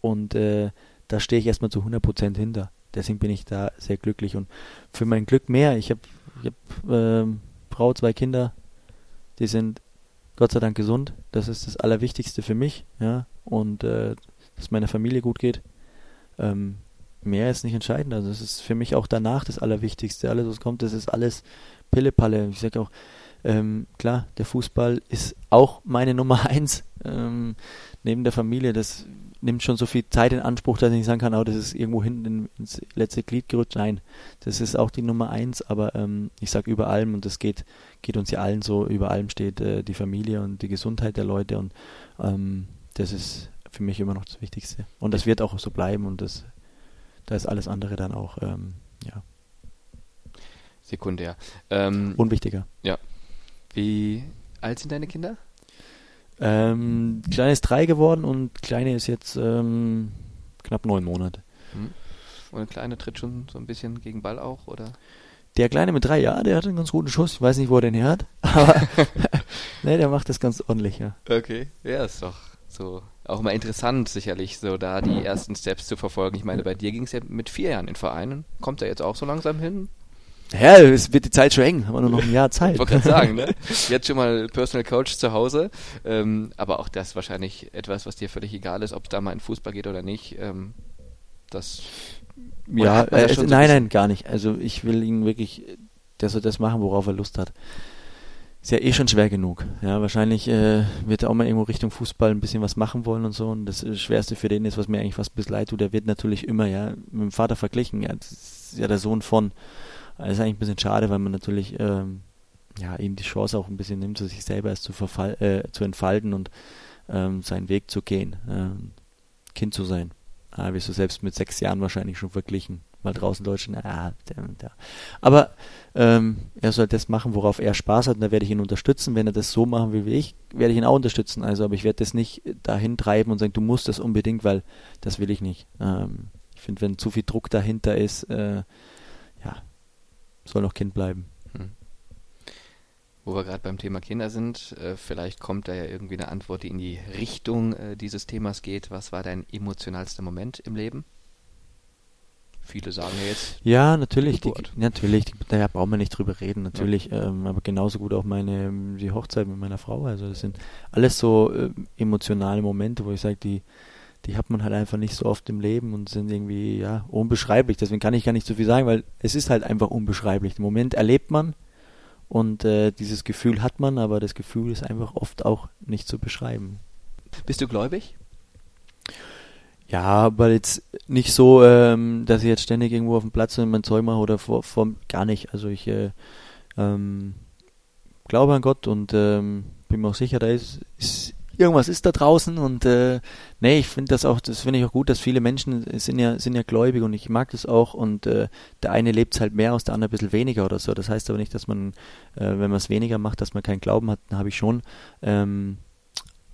und äh, da stehe ich erstmal zu 100% hinter. Deswegen bin ich da sehr glücklich und für mein Glück mehr. Ich habe ich hab, äh, Frau, zwei Kinder, die sind Gott sei Dank gesund. Das ist das Allerwichtigste für mich, ja, und äh, dass meiner Familie gut geht. Ähm, mehr ist nicht entscheidend. Also es ist für mich auch danach das Allerwichtigste. Alles, was kommt, das ist alles Pillepalle. Ich sage auch, ähm, klar, der Fußball ist auch meine Nummer eins ähm, neben der Familie. Das nimmt schon so viel Zeit in Anspruch, dass ich nicht sagen kann, oh, das ist irgendwo hinten ins letzte Glied gerutscht. Nein, das ist auch die Nummer eins, aber ähm, ich sage über allem und das geht, geht uns ja allen so, über allem steht äh, die Familie und die Gesundheit der Leute und ähm, das ist für mich immer noch das Wichtigste. Und das wird auch so bleiben und das da ist alles andere dann auch, ähm. Sekundär. Ähm, Unwichtiger. Ja. Wie alt sind deine Kinder? Ähm, Kleine ist drei geworden und Kleine ist jetzt ähm, knapp neun Monate. Hm. Und der Kleine tritt schon so ein bisschen gegen Ball auch, oder? Der Kleine mit drei, ja, der hat einen ganz guten Schuss. Ich weiß nicht, wo er den her hat, aber ne, der macht das ganz ordentlich, ja. Okay, ja, ist doch so auch mal interessant, sicherlich, so da die ersten Steps zu verfolgen. Ich meine, bei dir ging es ja mit vier Jahren in Vereinen. Kommt er jetzt auch so langsam hin? Ja, es wird die Zeit schon eng, haben wir nur noch ein Jahr Zeit. Ich wollte gerade sagen, ne? Jetzt schon mal Personal Coach zu Hause, ähm, aber auch das wahrscheinlich etwas, was dir völlig egal ist, ob es da mal in Fußball geht oder nicht. Ähm, das ja, äh, das nein, so nein, gar nicht. Also ich will ihn wirklich, dass er das machen, worauf er Lust hat ist ja eh schon schwer genug. Ja, wahrscheinlich äh, wird er auch mal irgendwo Richtung Fußball ein bisschen was machen wollen und so. Und das Schwerste für den ist, was mir eigentlich fast bisschen leid tut, der wird natürlich immer ja mit dem Vater verglichen. Ja, das ist ja der Sohn von. Das ist eigentlich ein bisschen schade, weil man natürlich ähm, ja ihm die Chance auch ein bisschen nimmt, sich selber erst zu, verfall, äh, zu entfalten und ähm, seinen Weg zu gehen, ähm, Kind zu sein. Ah, wirst du selbst mit sechs Jahren wahrscheinlich schon verglichen mal draußen Deutschland. Ah, der, der. Aber ähm, er soll das machen, worauf er Spaß hat, und da werde ich ihn unterstützen. Wenn er das so machen will wie ich, werde ich ihn auch unterstützen. Also, aber ich werde das nicht dahin treiben und sagen, du musst das unbedingt, weil das will ich nicht. Ähm, ich finde, wenn zu viel Druck dahinter ist, äh, soll noch Kind bleiben. Hm. Wo wir gerade beim Thema Kinder sind, äh, vielleicht kommt da ja irgendwie eine Antwort, die in die Richtung äh, dieses Themas geht. Was war dein emotionalster Moment im Leben? Viele sagen ja jetzt. Ja, natürlich. Die, natürlich. Die, daher brauchen wir nicht drüber reden. Natürlich. Ja. Ähm, aber genauso gut auch meine die Hochzeit mit meiner Frau. Also das sind alles so äh, emotionale Momente, wo ich sage, die die hat man halt einfach nicht so oft im Leben und sind irgendwie ja unbeschreiblich. Deswegen kann ich gar nicht so viel sagen, weil es ist halt einfach unbeschreiblich. Im Moment erlebt man und äh, dieses Gefühl hat man, aber das Gefühl ist einfach oft auch nicht zu beschreiben. Bist du gläubig? Ja, aber jetzt nicht so, ähm, dass ich jetzt ständig irgendwo auf dem Platz und mein Zeug mache oder vor, vor gar nicht. Also ich äh, ähm, glaube an Gott und ähm, bin mir auch sicher, da ist, ist irgendwas ist da draußen und äh, nee, ich finde das auch, das finde ich auch gut, dass viele Menschen sind ja, sind ja gläubig und ich mag das auch und äh, der eine lebt halt mehr aus, der andere ein bisschen weniger oder so. Das heißt aber nicht, dass man, äh, wenn man es weniger macht, dass man keinen Glauben hat, habe ich schon. Ähm,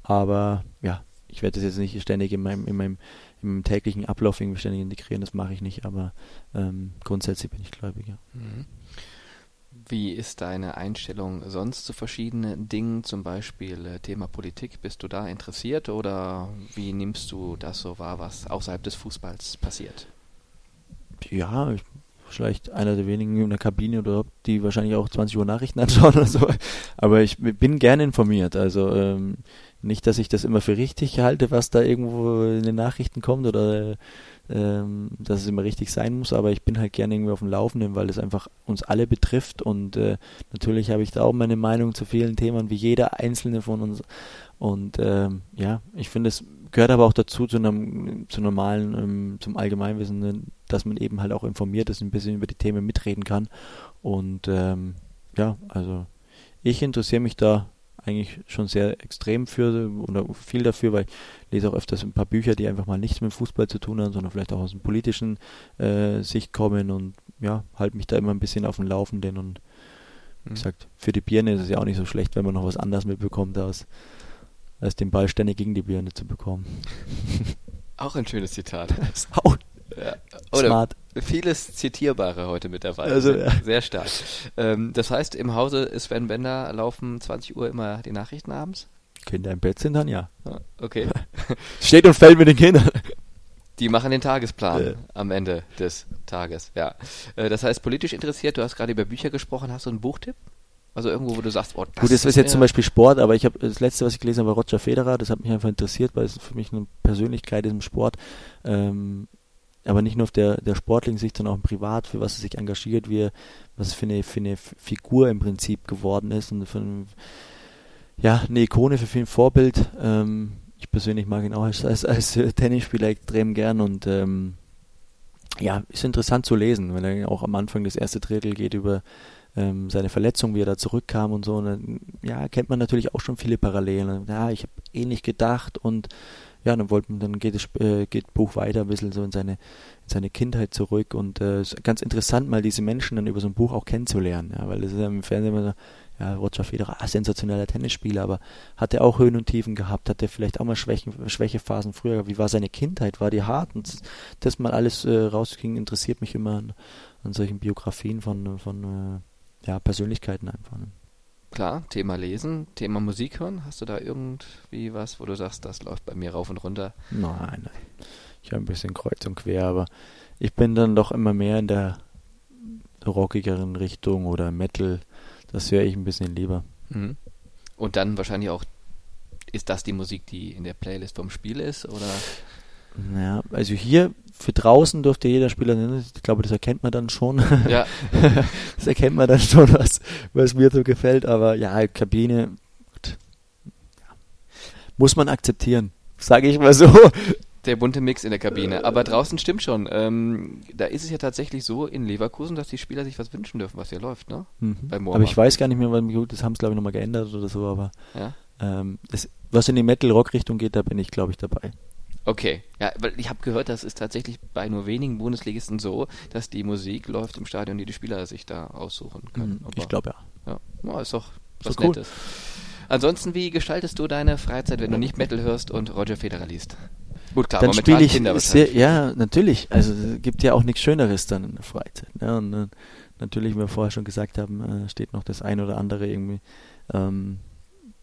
aber ja, ich werde das jetzt nicht ständig in meinem, in meinem, im täglichen Ablauf irgendwie ständig integrieren, das mache ich nicht, aber ähm, grundsätzlich bin ich gläubig, ja. Mhm. Wie ist deine Einstellung sonst zu verschiedenen Dingen, zum Beispiel äh, Thema Politik? Bist du da interessiert oder wie nimmst du das so wahr, was außerhalb des Fußballs passiert? Ja, ich, vielleicht einer der wenigen in der Kabine oder die wahrscheinlich auch 20 Uhr Nachrichten anschauen oder so. Aber ich bin gerne informiert. Also ähm, nicht, dass ich das immer für richtig halte, was da irgendwo in den Nachrichten kommt oder ähm, dass es immer richtig sein muss, aber ich bin halt gerne irgendwie auf dem Laufenden, weil es einfach uns alle betrifft und äh, natürlich habe ich da auch meine Meinung zu vielen Themen, wie jeder einzelne von uns. Und ähm, ja, ich finde, es gehört aber auch dazu zu einem zu normalen, ähm, zum Allgemeinwissen, dass man eben halt auch informiert ist, ein bisschen über die Themen mitreden kann. Und ähm, ja, also ich interessiere mich da eigentlich schon sehr extrem für oder viel dafür, weil ich lese auch öfters ein paar Bücher, die einfach mal nichts mit Fußball zu tun haben, sondern vielleicht auch aus dem politischen äh, Sicht kommen und ja, halte mich da immer ein bisschen auf dem Laufenden und wie mhm. gesagt, für die Birne ist es ja auch nicht so schlecht, wenn man noch was anderes mitbekommt, als, als den Ball ständig gegen die Birne zu bekommen. Auch ein schönes Zitat. auch ja. Smart. Vieles Zitierbare heute mit dabei. Also, sehr, ja. sehr stark. Ähm, das heißt, im Hause Sven Bender laufen 20 Uhr immer die Nachrichten abends? Kinder im Bett sind dann ja. Ah, okay. Steht und fällt mit den Kindern. Die machen den Tagesplan äh. am Ende des Tages, ja. Äh, das heißt, politisch interessiert, du hast gerade über Bücher gesprochen, hast du einen Buchtipp? Also irgendwo, wo du sagst, oh, das Gut, das ist jetzt zum Beispiel Sport, aber ich habe das letzte, was ich gelesen habe, war Roger Federer. Das hat mich einfach interessiert, weil es für mich eine Persönlichkeit ist im Sport. Ähm, aber nicht nur auf der, der sportlichen Sicht, sondern auch im Privat, für was er sich engagiert, wie er, was für eine, für eine Figur im Prinzip geworden ist und für ein, ja, eine Ikone für viel Vorbild. Ähm, ich persönlich mag ihn auch als, als, als Tennisspieler extrem gern und ähm, ja, ist interessant zu lesen, weil er auch am Anfang das erste Drittel geht über ähm, seine Verletzung, wie er da zurückkam und so. Und dann, ja, kennt man natürlich auch schon viele Parallelen. Ja, ich habe ähnlich gedacht und ja, dann wollten, dann geht das äh, geht Buch weiter ein bisschen so in seine, in seine Kindheit zurück und äh, ganz interessant, mal diese Menschen dann über so ein Buch auch kennenzulernen, ja, weil das ist ja im Fernsehen immer so, ja, Roger Federer, ah, sensationeller Tennisspieler, aber hat er auch Höhen und Tiefen gehabt, hat er vielleicht auch mal Schwächen, Schwächephasen früher, wie war seine Kindheit, war die hart und das mal alles äh, rausging, interessiert mich immer an, an solchen Biografien von, von äh, ja, Persönlichkeiten einfach. Ne? Klar, Thema Lesen, Thema Musik hören. Hast du da irgendwie was, wo du sagst, das läuft bei mir rauf und runter? Nein, nein. Ich habe ein bisschen kreuz und quer, aber ich bin dann doch immer mehr in der rockigeren Richtung oder Metal. Das höre ich ein bisschen lieber. Mhm. Und dann wahrscheinlich auch, ist das die Musik, die in der Playlist vom Spiel ist, oder? Ja, also hier für draußen durfte jeder Spieler nennen. Ich glaube, das erkennt man dann schon. Ja. das erkennt man dann schon, was, was mir so gefällt. Aber ja, Kabine muss man akzeptieren, sage ich mal so. Der bunte Mix in der Kabine. Aber draußen stimmt schon. Ähm, da ist es ja tatsächlich so in Leverkusen, dass die Spieler sich was wünschen dürfen, was hier läuft, ne? Mhm. aber ich weiß gar nicht mehr, wann gut, das haben sie glaube ich nochmal geändert oder so, aber ja? ähm, das, was in die Metal-Rock-Richtung geht, da bin ich glaube ich dabei. Okay, ja, weil ich habe gehört, das ist tatsächlich bei nur wenigen Bundesligisten so, dass die Musik läuft im Stadion, die die Spieler sich da aussuchen können. Mhm, ich glaube ja. Ja, ist doch was ist Nettes. Cool. Ansonsten, wie gestaltest du deine Freizeit, wenn du nicht Metal hörst und Roger Federer liest? Gut, klar, dann spiele ich Kinder sehr, ja, natürlich. Also es gibt ja auch nichts Schöneres dann in der Freizeit. Ne? Und äh, natürlich, wie wir vorher schon gesagt haben, äh, steht noch das ein oder andere irgendwie ähm,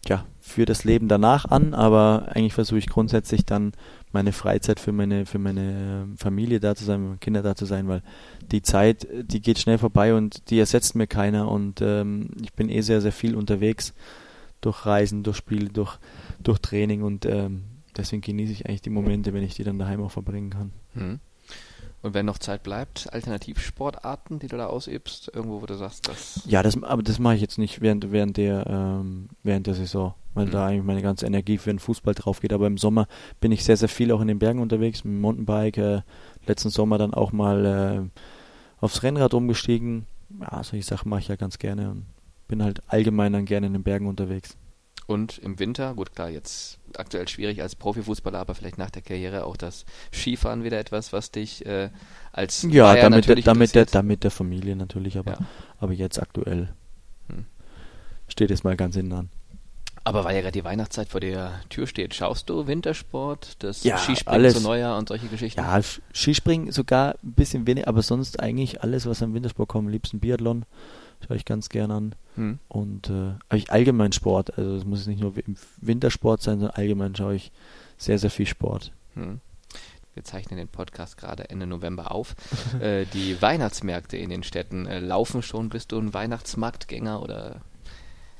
ja, für das Leben danach an, aber eigentlich versuche ich grundsätzlich dann meine Freizeit für meine, für meine ähm, Familie da zu sein, für meine Kinder da zu sein, weil die Zeit, die geht schnell vorbei und die ersetzt mir keiner und ähm, ich bin eh sehr, sehr viel unterwegs durch Reisen, durch Spiele, durch, durch Training und ähm, deswegen genieße ich eigentlich die Momente, wenn ich die dann daheim auch verbringen kann. Hm. Und wenn noch Zeit bleibt, Alternativsportarten, die du da ausübst, irgendwo, wo du sagst, das. Ja, das, aber das mache ich jetzt nicht während, während, der, ähm, während der Saison, weil mhm. da eigentlich meine ganze Energie für den Fußball drauf geht. Aber im Sommer bin ich sehr, sehr viel auch in den Bergen unterwegs, mit dem Mountainbike. Äh, letzten Sommer dann auch mal äh, aufs Rennrad umgestiegen. Ja, solche Sachen mache ich ja ganz gerne und bin halt allgemein dann gerne in den Bergen unterwegs. Und im Winter, gut klar, jetzt aktuell schwierig als Profifußballer, aber vielleicht nach der Karriere auch das Skifahren wieder etwas, was dich äh, als ja, Bayer damit, der, damit, der, damit der Familie natürlich, aber, ja. aber jetzt aktuell hm. steht es mal ganz hinten an. Aber weil ja gerade die Weihnachtszeit vor der Tür steht, schaust du Wintersport, das ja, Skispringen alles. zu Neujahr und solche Geschichten? Ja, Skispringen sogar ein bisschen weniger, aber sonst eigentlich alles, was am Wintersport kommt. Liebsten Biathlon, schaue ich ganz gern an. Hm. Und äh, ich allgemein Sport, also es muss nicht nur im Wintersport sein, sondern allgemein schaue ich sehr, sehr viel Sport. Hm. Wir zeichnen den Podcast gerade Ende November auf. äh, die Weihnachtsmärkte in den Städten äh, laufen schon. Bist du ein Weihnachtsmarktgänger oder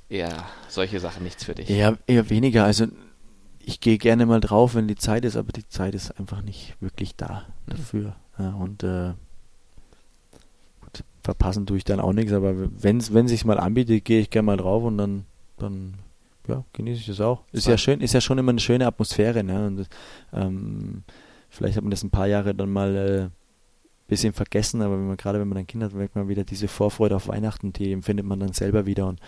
eher solche Sachen nichts für dich? Eher, eher weniger. Also ich gehe gerne mal drauf, wenn die Zeit ist, aber die Zeit ist einfach nicht wirklich da mhm. dafür. Ja, und äh, verpassen tue ich dann auch nichts, aber wenn's, wenn sich mal anbietet, gehe ich gerne mal drauf und dann, dann ja, genieße ich das auch. Ist ja schön, ist ja schon immer eine schöne Atmosphäre, ne? Und ähm, vielleicht hat man das ein paar Jahre dann mal äh, bisschen vergessen, aber wenn man gerade wenn man dann Kinder hat, merkt man wieder diese Vorfreude auf Weihnachten, die empfindet man dann selber wieder und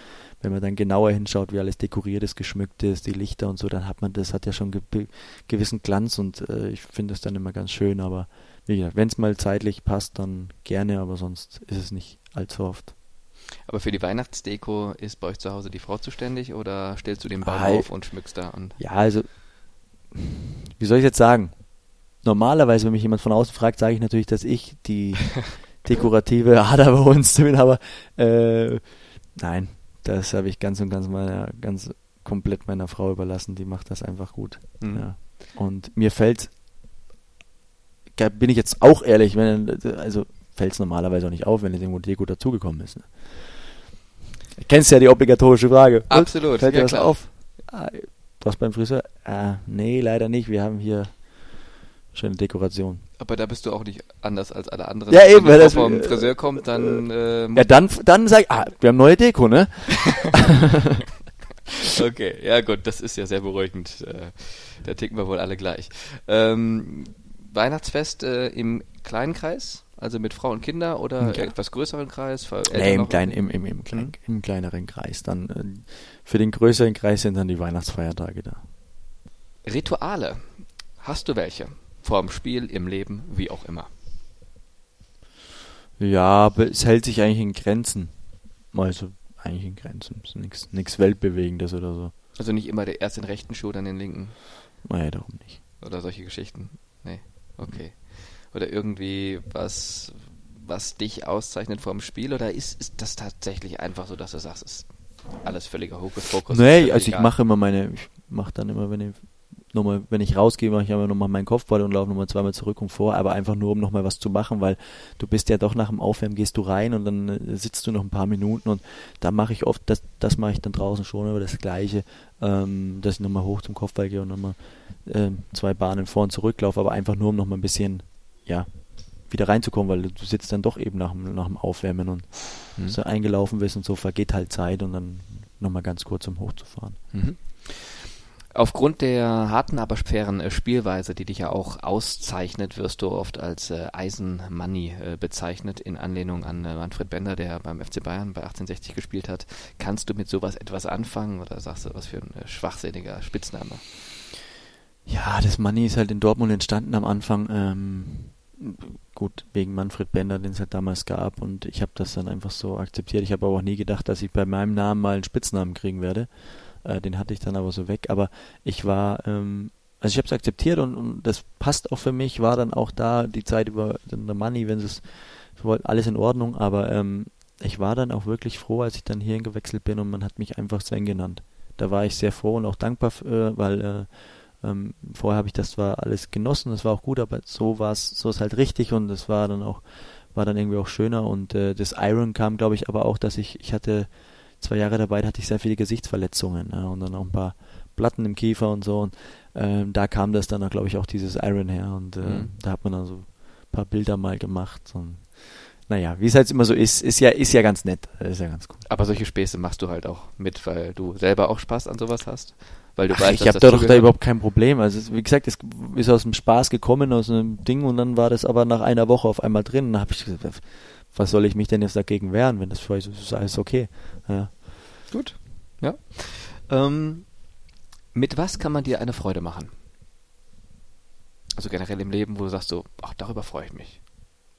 wenn man dann genauer hinschaut, wie alles dekoriert ist, geschmückt ist, die Lichter und so, dann hat man das hat ja schon ge gewissen Glanz und äh, ich finde es dann immer ganz schön, aber wie gesagt, wenn es mal zeitlich passt, dann gerne, aber sonst ist es nicht allzu oft. Aber für die Weihnachtsdeko ist bei euch zu Hause die Frau zuständig oder stellst du den Baum ah, auf und schmückst da? Und ja, also wie soll ich jetzt sagen? normalerweise, wenn mich jemand von außen fragt, sage ich natürlich, dass ich die dekorative Ader bei uns bin, aber äh, nein, das habe ich ganz und ganz meiner, ganz komplett meiner Frau überlassen. Die macht das einfach gut. Mhm. Ja. Und mir fällt, bin ich jetzt auch ehrlich, wenn, also fällt es normalerweise auch nicht auf, wenn jetzt irgendwo Deko dazugekommen ist. Ne? Kennst ja die obligatorische Frage. Absolut. Fällt dir ja, was klar. auf? Ah, was beim Friseur? Ah, nee, leider nicht. Wir haben hier Schöne Dekoration. Aber da bist du auch nicht anders als alle anderen. Ja, eben, wenn das vom Friseur kommt, dann. Äh, ja, dann, dann sag ich, ah, wir haben neue Deko, ne? okay, ja gut, das ist ja sehr beruhigend. Äh, da ticken wir wohl alle gleich. Ähm, Weihnachtsfest äh, im kleinen Kreis? Also mit Frau und Kinder oder ja. etwas größeren Kreis? Nee, im, klein, im, im, im, klein, im kleineren Kreis. Dann äh, für den größeren Kreis sind dann die Weihnachtsfeiertage da. Rituale. Hast du welche? vorm Spiel, im Leben, wie auch immer. Ja, aber es hält sich eigentlich in Grenzen. Also eigentlich in Grenzen. Nichts Weltbewegendes oder so. Also nicht immer der erst den rechten Schuh, dann den linken. Naja, darum nicht. Oder solche Geschichten. Nee, okay. Oder irgendwie was, was dich auszeichnet vorm Spiel oder ist, ist das tatsächlich einfach so, dass du sagst, es ist alles völliger Hokuspokus? Nee, also ich mache immer meine, ich mache dann immer, wenn ich nochmal, wenn ich rausgehe, mache ich immer nochmal meinen Kopfball und laufe nochmal zweimal zurück und vor, aber einfach nur, um nochmal was zu machen, weil du bist ja doch nach dem Aufwärmen, gehst du rein und dann äh, sitzt du noch ein paar Minuten und da mache ich oft, das, das mache ich dann draußen schon, aber das Gleiche, ähm, dass ich nochmal hoch zum Kopfball gehe und nochmal äh, zwei Bahnen vor und zurück laufe, aber einfach nur, um nochmal ein bisschen, ja, wieder reinzukommen, weil du sitzt dann doch eben nach, nach dem Aufwärmen und mhm. so eingelaufen bist und so vergeht halt Zeit und dann nochmal ganz kurz, um hochzufahren. Mhm. Aufgrund der harten, aber fairen äh, Spielweise, die dich ja auch auszeichnet, wirst du oft als äh, Eisenmoney äh, bezeichnet, in Anlehnung an äh, Manfred Bender, der beim FC Bayern bei 1860 gespielt hat. Kannst du mit sowas etwas anfangen oder sagst du, was für ein äh, schwachsinniger Spitzname? Ja, das Money ist halt in Dortmund entstanden am Anfang. Ähm, gut, wegen Manfred Bender, den es halt damals gab und ich habe das dann einfach so akzeptiert. Ich habe aber auch nie gedacht, dass ich bei meinem Namen mal einen Spitznamen kriegen werde. Äh, den hatte ich dann aber so weg. Aber ich war, ähm, also ich habe es akzeptiert und, und, das passt auch für mich. War dann auch da die Zeit über der Money, wenn es alles in Ordnung. Aber ähm, ich war dann auch wirklich froh, als ich dann hierhin gewechselt bin und man hat mich einfach Sven genannt. Da war ich sehr froh und auch dankbar, äh, weil äh, ähm, vorher habe ich das zwar alles genossen, das war auch gut, aber so war es, so ist halt richtig und das war dann auch, war dann irgendwie auch schöner und äh, das Iron kam, glaube ich, aber auch, dass ich, ich hatte zwei Jahre dabei, da hatte ich sehr viele Gesichtsverletzungen ja, und dann auch ein paar, Platten im Kiefer und so. Und ähm, da kam das dann, glaube ich, auch dieses Iron her. Und äh, Mhm. da hat man dann so ein paar Bilder mal gemacht. Und, naja, wie es halt immer so ist, ist ja, ist ja ganz nett. Ist ja ganz cool. Aber solche Späße machst du halt auch mit, weil du selber auch Spaß an sowas hast. Weil du Ach, weißt, ich habe da doch da überhaupt kein Problem. Also wie gesagt, es ist aus dem Spaß gekommen, aus einem Ding und dann war das aber nach einer Woche auf einmal drin. Und dann habe ich gesagt, was soll ich mich denn jetzt dagegen wehren, wenn das für euch ist, ist alles okay. Ja. Gut. Ja. Ähm, mit was kann man dir eine Freude machen? Also generell im Leben, wo du sagst so, ach, darüber freue ich mich.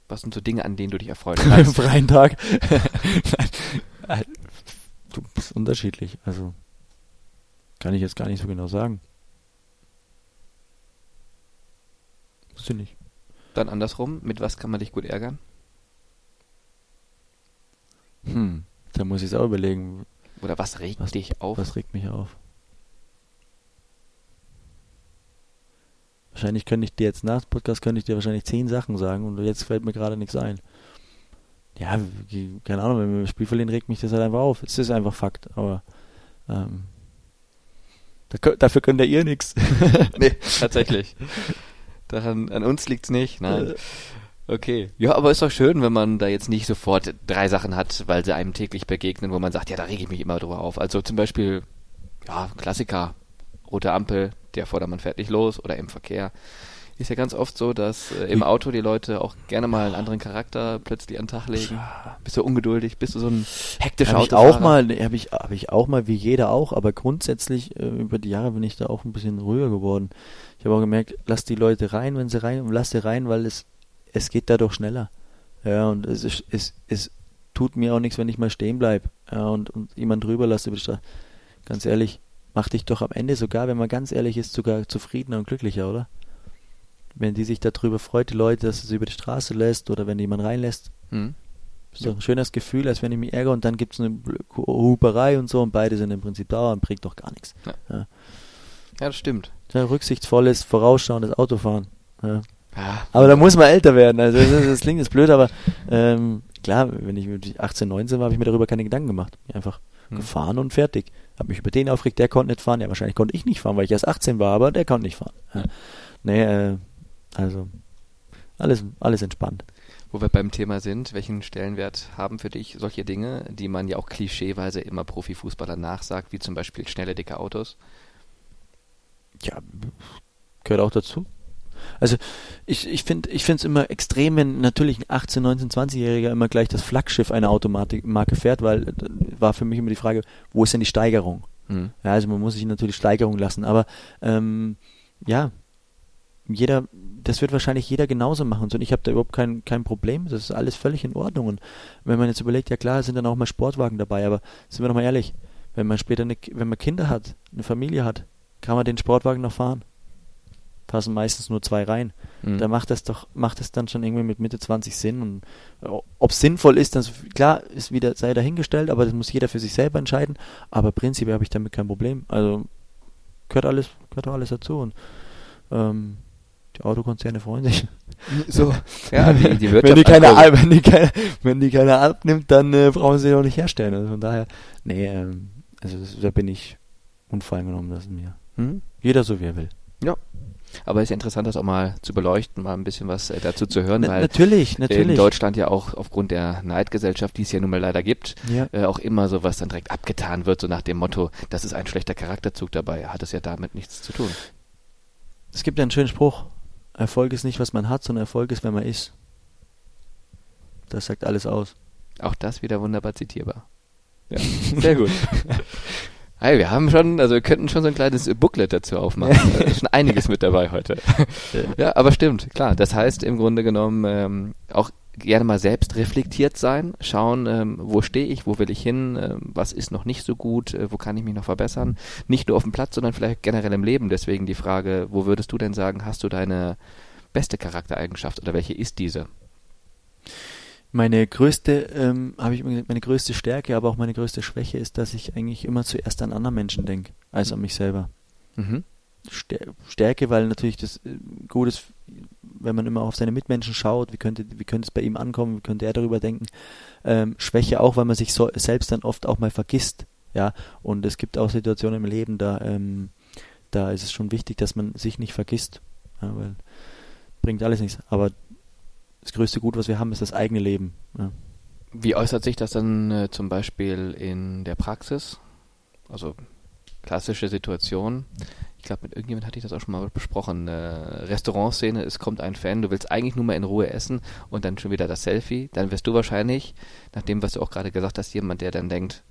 Was sind so Dinge, an denen du dich erfreuen Am kannst? freien Tag. Du bist unterschiedlich. Also kann ich jetzt gar nicht so genau sagen. Wusste nicht. Dann andersrum, mit was kann man dich gut ärgern? Hm. Da muss ich es auch überlegen. Oder was regt Was- dich auf? Was regt mich auf? Wahrscheinlich könnte ich dir jetzt nach dem Podcast könnte ich dir wahrscheinlich zehn Sachen sagen und jetzt fällt mir gerade nichts ein. Ja, keine Ahnung, wenn wir das Spiel verlieren, regt mich das halt einfach auf. Es ist einfach Fakt, aber ähm, dafür könnt ihr nichts. nee, tatsächlich. Daran, an uns liegt's nicht, nein. Okay. Ja, aber ist doch schön, wenn man da jetzt nicht sofort drei Sachen hat, weil sie einem täglich begegnen, wo man sagt, ja, da rege ich mich immer drüber auf. Also zum Beispiel, ja, Klassiker, rote Ampel, der Vordermann fährt nicht los oder im Verkehr. Ist ja ganz oft so, dass äh, im Auto die Leute auch gerne mal einen anderen Charakter plötzlich an den Tag legen. Bist du ungeduldig? Bist du so ein hektischer ich Autofahrer? auch mal, habe ich, hab ich auch mal, wie jeder auch, aber grundsätzlich äh, über die Jahre bin ich da auch ein bisschen ruhiger geworden. Ich habe auch gemerkt, lass die Leute rein, wenn sie rein, lass sie rein, weil es, es geht dadurch schneller. Ja, und es, ist, es, es tut mir auch nichts, wenn ich mal stehen bleib ja, und, und jemand drüber lasse. Ganz ehrlich, mach dich doch am Ende sogar, wenn man ganz ehrlich ist, sogar zufriedener und glücklicher, oder? Wenn die sich darüber freut, die Leute, dass es über die Straße lässt oder wenn jemand reinlässt, Hm? ist doch ein schönes Gefühl, als wenn ich mich ärgere und dann gibt es eine Huperei und so und beide sind im Prinzip da und bringt doch gar nichts. Ja, das stimmt. Ja, rücksichtsvolles, vorausschauendes Autofahren. Ja. Ja, Aber da muss man älter werden. Also das, das klingt jetzt blöd, aber ähm, klar, wenn ich mit 18, 19 war, habe ich mir darüber keine Gedanken gemacht. Einfach Hm. gefahren und fertig. Habe mich über den aufgeregt, der konnte nicht fahren. Ja, wahrscheinlich konnte ich nicht fahren, weil ich erst 18 war, aber der konnte nicht fahren. Ja. Nee, äh, also alles, alles entspannt. Wo wir beim Thema sind, welchen Stellenwert haben für dich solche Dinge, die man ja auch klischeeweise immer Profifußballer nachsagt, wie zum Beispiel schnelle, dicke Autos? ja, gehört auch dazu. Also ich, ich finde ich finde es immer extrem, wenn natürlich ein 18, 19, 20-Jähriger immer gleich das Flaggschiff einer Automarke fährt, weil äh, war für mich immer die Frage, wo ist denn die Steigerung? Hm. Ja, also man muss sich natürlich Steigerung lassen, aber ähm, ja, jeder, das wird wahrscheinlich jeder genauso machen. Und ich habe da überhaupt kein, kein Problem. Das ist alles völlig in Ordnung. Und wenn man jetzt überlegt, ja klar, sind dann auch mal Sportwagen dabei, aber sind wir doch mal ehrlich, wenn man später eine, wenn man Kinder hat, eine Familie hat, kann man den Sportwagen noch fahren. Passen meistens nur zwei rein. Hm. Da macht das doch, macht das dann schon irgendwie mit Mitte 20 Sinn. Und ob es sinnvoll ist, das klar ist wieder sei dahingestellt, aber das muss jeder für sich selber entscheiden. Aber prinzipiell habe ich damit kein Problem. Also gehört alles, gehört doch alles dazu. Und ähm, die Autokonzerne freuen sich. So, ja, die, die wenn, die keiner, also- wenn, die keine, wenn die keiner abnimmt, dann äh, brauchen sie auch nicht herstellen. Also von daher, nee, ähm, also das, da bin ich unvoreingenommen, das ist mir. Hm? Jeder so wie er will. Aber es ist interessant, das auch mal zu beleuchten, mal ein bisschen was äh, dazu zu hören, weil natürlich, in natürlich. Deutschland ja auch aufgrund der Neidgesellschaft, die es ja nun mal leider gibt, Ja. äh, auch immer sowas dann direkt abgetan wird, so nach dem Motto, das ist ein schlechter Charakterzug dabei, hat es ja damit nichts zu tun. Es gibt ja einen schönen Spruch. Erfolg ist nicht, was man hat, sondern Erfolg ist, wer man ist. Das sagt alles aus. Auch das wieder wunderbar zitierbar. Ja, sehr gut. Hey, wir haben schon, also wir könnten schon so ein kleines Booklet dazu aufmachen. Da ist schon einiges mit dabei heute. Ja, aber stimmt, klar. Das heißt im Grunde genommen ähm, auch gerne mal selbst reflektiert sein, schauen, ähm, wo stehe ich, wo will ich hin, ähm, was ist noch nicht so gut, äh, wo kann ich mich noch verbessern. Nicht nur auf dem Platz, sondern vielleicht generell im Leben. Deswegen die Frage, wo würdest du denn sagen, hast du deine beste Charaktereigenschaft oder welche ist diese? Meine größte, ähm, habe ich meine größte Stärke, aber auch meine größte Schwäche ist, dass ich eigentlich immer zuerst an andere Menschen denke, als an mich selber. Mhm. Stär- Stärke, weil natürlich das äh, gut ist, wenn man immer auf seine Mitmenschen schaut, wie könnte, wie könnte es bei ihm ankommen, wie könnte er darüber denken. Ähm, Schwäche auch, weil man sich so, selbst dann oft auch mal vergisst. Ja, und es gibt auch Situationen im Leben, da ähm, da ist es schon wichtig, dass man sich nicht vergisst. Ja, weil bringt alles nichts. Aber das größte Gut, was wir haben, ist das eigene Leben. Ja. Wie äußert sich das dann äh, zum Beispiel in der Praxis? Also klassische Situation. Ich glaube, mit irgendjemand hatte ich das auch schon mal besprochen. Äh, Restaurantszene, es kommt ein Fan, du willst eigentlich nur mal in Ruhe essen und dann schon wieder das Selfie. Dann wirst du wahrscheinlich, nach dem, was du auch gerade gesagt hast, jemand, der dann denkt,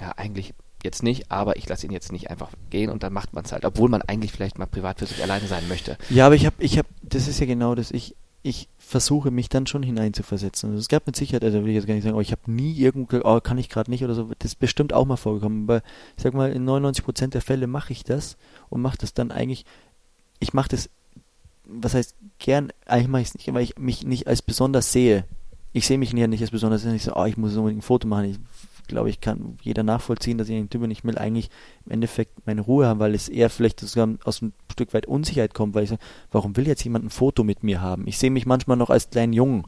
ja, eigentlich jetzt nicht, aber ich lasse ihn jetzt nicht einfach gehen und dann macht man es halt, obwohl man eigentlich vielleicht mal privat für sich alleine sein möchte. Ja, aber ich habe, ich habe, das ist ja genau das, ich, ich versuche mich dann schon hineinzuversetzen. Also es gab mit Sicherheit, also will ich jetzt gar nicht sagen, oh, ich habe nie irgendwo, oh, kann ich gerade nicht oder so, das ist bestimmt auch mal vorgekommen, aber ich sag mal, in 99% der Fälle mache ich das und mache das dann eigentlich, ich mache das, was heißt gern, eigentlich mache ich es nicht, weil ich mich nicht als besonders sehe. Ich sehe mich nicht als besonders, ich so, oh, ich muss unbedingt ein Foto machen, ich glaube ich, kann jeder nachvollziehen, dass ich den Typen nicht will, eigentlich im Endeffekt meine Ruhe haben, weil es eher vielleicht sogar aus einem Stück weit Unsicherheit kommt, weil ich sage, warum will jetzt jemand ein Foto mit mir haben? Ich sehe mich manchmal noch als kleinen Jungen,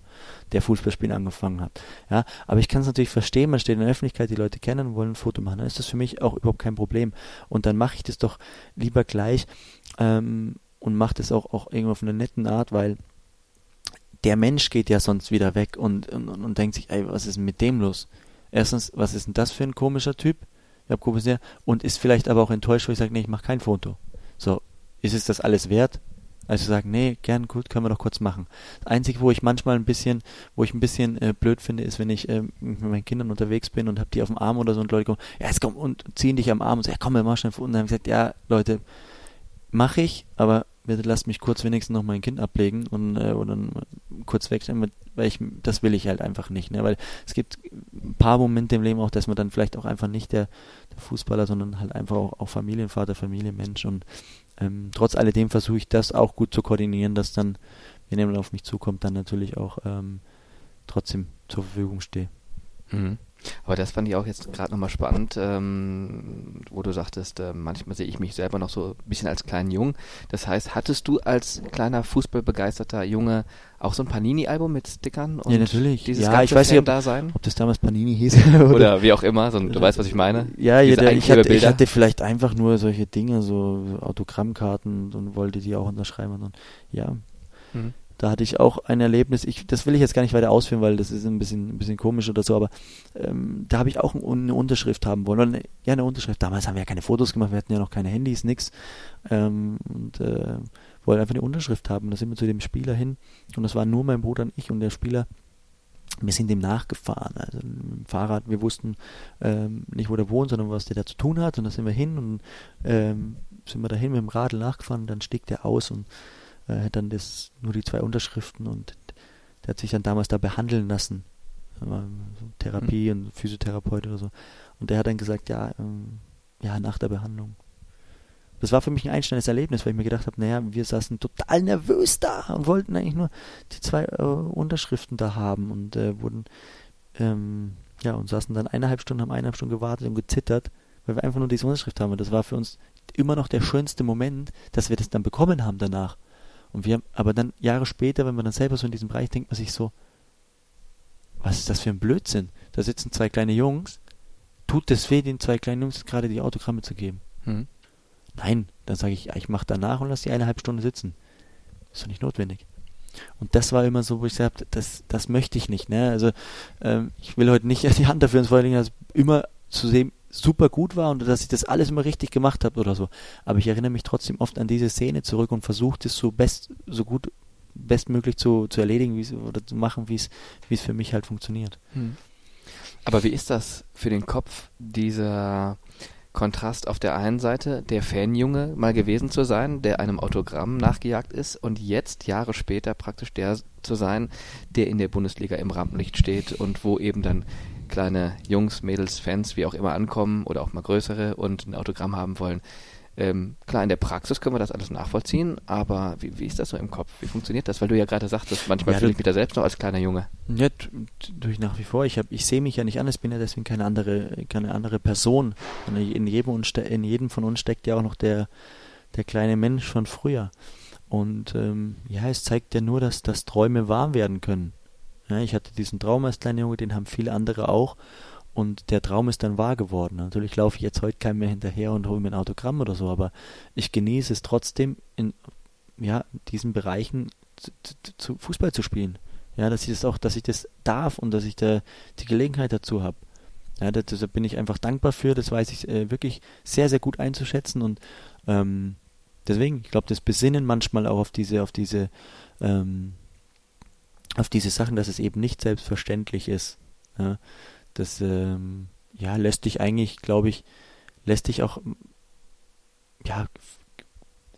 der Fußballspielen angefangen hat. Ja, aber ich kann es natürlich verstehen, man steht in der Öffentlichkeit, die Leute kennen und wollen ein Foto machen, dann ist das für mich auch überhaupt kein Problem. Und dann mache ich das doch lieber gleich ähm, und mache das auch, auch irgendwo auf eine netten Art, weil der Mensch geht ja sonst wieder weg und, und, und denkt sich, ey, was ist denn mit dem los? Erstens, was ist denn das für ein komischer Typ? Jakob komisch und ist vielleicht aber auch enttäuscht, weil ich sage, nee, ich mache kein Foto. So, ist es das alles wert? Also sagen, nee, gern, gut, können wir doch kurz machen. Das Einzige, wo ich manchmal ein bisschen, wo ich ein bisschen äh, blöd finde, ist, wenn ich äh, mit meinen Kindern unterwegs bin und hab die auf dem Arm oder so und Leute kommen, ja, jetzt komm und ziehen dich am Arm und sagen, ja, komm, wir machen schnell Und dann habe ich gesagt, ja, Leute, mache ich, aber bitte lasst mich kurz wenigstens noch mein Kind ablegen und äh, oder kurz wegstellen, weil ich das will ich halt einfach nicht, ne? Weil es gibt ein paar Momente im Leben auch, dass man dann vielleicht auch einfach nicht der, der Fußballer, sondern halt einfach auch, auch Familienvater, Familienmensch und ähm, trotz alledem versuche ich das auch gut zu koordinieren, dass dann, wenn jemand auf mich zukommt, dann natürlich auch ähm, trotzdem zur Verfügung stehe. Mhm. Aber das fand ich auch jetzt gerade nochmal spannend, ähm, wo du sagtest, äh, manchmal sehe ich mich selber noch so ein bisschen als kleinen Jungen. Das heißt, hattest du als kleiner Fußballbegeisterter Junge auch so ein Panini-Album mit Stickern? Und ja, natürlich. Dieses ja, ich weiß nicht, ob, da sein? ob das damals Panini hieß. oder, oder wie auch immer, so, du weißt, was ich meine? Ja, jeder, ich, hatte, ich hatte vielleicht einfach nur solche Dinge, so Autogrammkarten und wollte die auch unterschreiben. Und, ja. Mhm da hatte ich auch ein Erlebnis, ich, das will ich jetzt gar nicht weiter ausführen, weil das ist ein bisschen, ein bisschen komisch oder so, aber ähm, da habe ich auch eine Unterschrift haben wollen. Eine, ja, eine Unterschrift. Damals haben wir ja keine Fotos gemacht, wir hatten ja noch keine Handys, nix. Ähm, und äh, wollten einfach eine Unterschrift haben. Da sind wir zu dem Spieler hin und das war nur mein Bruder und ich und der Spieler. Wir sind dem nachgefahren, also mit dem Fahrrad. Wir wussten ähm, nicht, wo der wohnt, sondern was der da zu tun hat. Und da sind wir hin und ähm, sind wir dahin mit dem Radl nachgefahren. Und dann stieg der aus und äh, dann das, nur die zwei Unterschriften und der hat sich dann damals da behandeln lassen. Therapie mhm. und Physiotherapeut oder so. Und der hat dann gesagt, ja, ähm, ja, nach der Behandlung. Das war für mich ein einschneidendes Erlebnis, weil ich mir gedacht habe, naja, wir saßen total nervös da und wollten eigentlich nur die zwei äh, Unterschriften da haben und äh, wurden, ähm, ja, und saßen dann eineinhalb Stunden, haben eineinhalb Stunden gewartet und gezittert, weil wir einfach nur diese Unterschrift haben. Und das war für uns immer noch der schönste Moment, dass wir das dann bekommen haben danach. Und wir, aber dann Jahre später, wenn man dann selber so in diesem Bereich denkt man sich so, was ist das für ein Blödsinn? Da sitzen zwei kleine Jungs, tut es weh, den zwei kleinen Jungs gerade die Autogramme zu geben? Hm. Nein, dann sage ich, ich mache danach und lasse die eine halbe Stunde sitzen. Ist doch nicht notwendig. Und das war immer so, wo ich sagte, das, das möchte ich nicht. Ne? Also ähm, ich will heute nicht die Hand dafür ins Feuer legen, also immer zu sehen, super gut war und dass ich das alles immer richtig gemacht habe oder so. Aber ich erinnere mich trotzdem oft an diese Szene zurück und versuche das so best, so gut, bestmöglich zu, zu erledigen oder zu machen, wie es, wie es für mich halt funktioniert. Hm. Aber wie ist das für den Kopf, dieser Kontrast auf der einen Seite, der Fanjunge mal gewesen zu sein, der einem Autogramm nachgejagt ist und jetzt Jahre später praktisch der zu sein, der in der Bundesliga im Rampenlicht steht und wo eben dann kleine Jungs, Mädels, Fans, wie auch immer ankommen oder auch mal größere und ein Autogramm haben wollen. Ähm, klar, in der Praxis können wir das alles nachvollziehen, aber wie, wie ist das so im Kopf? Wie funktioniert das? Weil du ja gerade sagtest, manchmal ja, fühle ich mich da selbst noch als kleiner Junge. Ja, durch nach wie vor. Ich, ich sehe mich ja nicht anders, bin ja deswegen keine andere, keine andere Person. In jedem, in jedem von uns steckt ja auch noch der, der kleine Mensch von früher. Und ähm, ja, es zeigt ja nur, dass, dass Träume wahr werden können. Ja, ich hatte diesen Traum als kleiner Junge, den haben viele andere auch. und der Traum ist dann wahr geworden. Natürlich laufe ich jetzt heute keinem mehr hinterher und hole mir ein Autogramm oder so, aber ich genieße es trotzdem in ja, diesen Bereichen zu, zu, Fußball zu spielen. Ja, dass ich das auch, dass ich das darf und dass ich da die Gelegenheit dazu habe. Ja, da bin ich einfach dankbar für, das weiß ich äh, wirklich sehr, sehr gut einzuschätzen und ähm, deswegen, ich glaube, das Besinnen manchmal auch auf diese, auf diese, ähm, auf diese Sachen, dass es eben nicht selbstverständlich ist. Ja, das ähm, ja, lässt dich eigentlich, glaube ich, lässt dich auch, ja,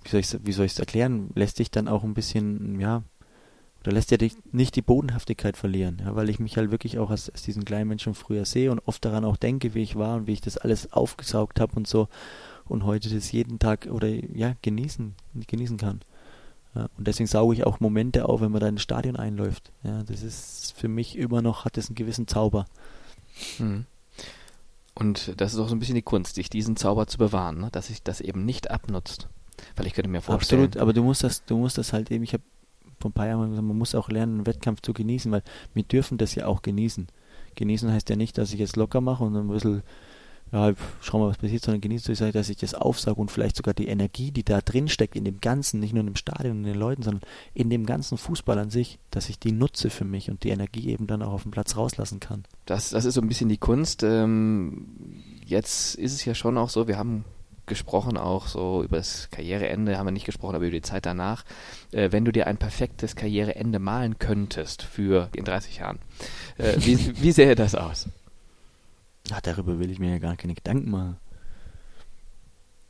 wie soll ich es erklären, lässt dich dann auch ein bisschen, ja, oder lässt ja dich nicht die Bodenhaftigkeit verlieren, ja, weil ich mich halt wirklich auch als, als diesen kleinen Menschen früher sehe und oft daran auch denke, wie ich war und wie ich das alles aufgesaugt habe und so und heute das jeden Tag oder ja genießen genießen kann. Ja, und deswegen sauge ich auch Momente auf, wenn man da ins Stadion einläuft. Ja, das ist für mich immer noch hat das einen gewissen Zauber. Mhm. Und das ist auch so ein bisschen die Kunst, sich diesen Zauber zu bewahren, ne? dass sich das eben nicht abnutzt. Weil ich könnte mir vorstellen. Absolut, aber du musst das, du musst das halt eben, ich habe vor ein paar Jahren gesagt, man muss auch lernen, einen Wettkampf zu genießen, weil wir dürfen das ja auch genießen. Genießen heißt ja nicht, dass ich jetzt locker mache und ein bisschen ja, schau mal, was passiert, sondern genießt durch, dass ich das aufsauge und vielleicht sogar die Energie, die da drin steckt, in dem Ganzen, nicht nur dem Stadion und den Leuten, sondern in dem ganzen Fußball an sich, dass ich die nutze für mich und die Energie eben dann auch auf dem Platz rauslassen kann. Das, das ist so ein bisschen die Kunst. Ähm, jetzt ist es ja schon auch so, wir haben gesprochen auch so über das Karriereende, haben wir nicht gesprochen, aber über die Zeit danach. Äh, wenn du dir ein perfektes Karriereende malen könntest für in 30 Jahren, äh, wie, wie sähe das aus? Ach, darüber will ich mir ja gar keine Gedanken machen.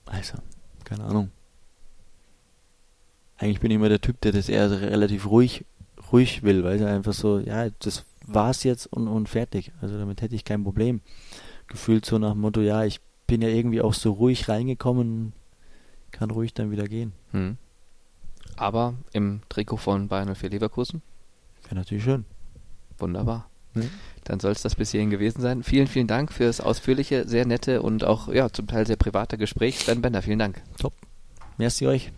Also, keine Ahnung. Eigentlich bin ich immer der Typ, der das eher relativ ruhig, ruhig will, weil er einfach so, ja, das war's jetzt und, und fertig. Also damit hätte ich kein Problem. Gefühlt so nach dem Motto, ja, ich bin ja irgendwie auch so ruhig reingekommen, kann ruhig dann wieder gehen. Hm. Aber im Trikot von Bayern 04 Leverkusen? Wäre natürlich schön. Wunderbar. Hm. Dann soll es das bis hierhin gewesen sein. Vielen, vielen Dank für das ausführliche, sehr nette und auch ja, zum Teil sehr private Gespräch. Sven Bender, vielen Dank. Top. Merci euch.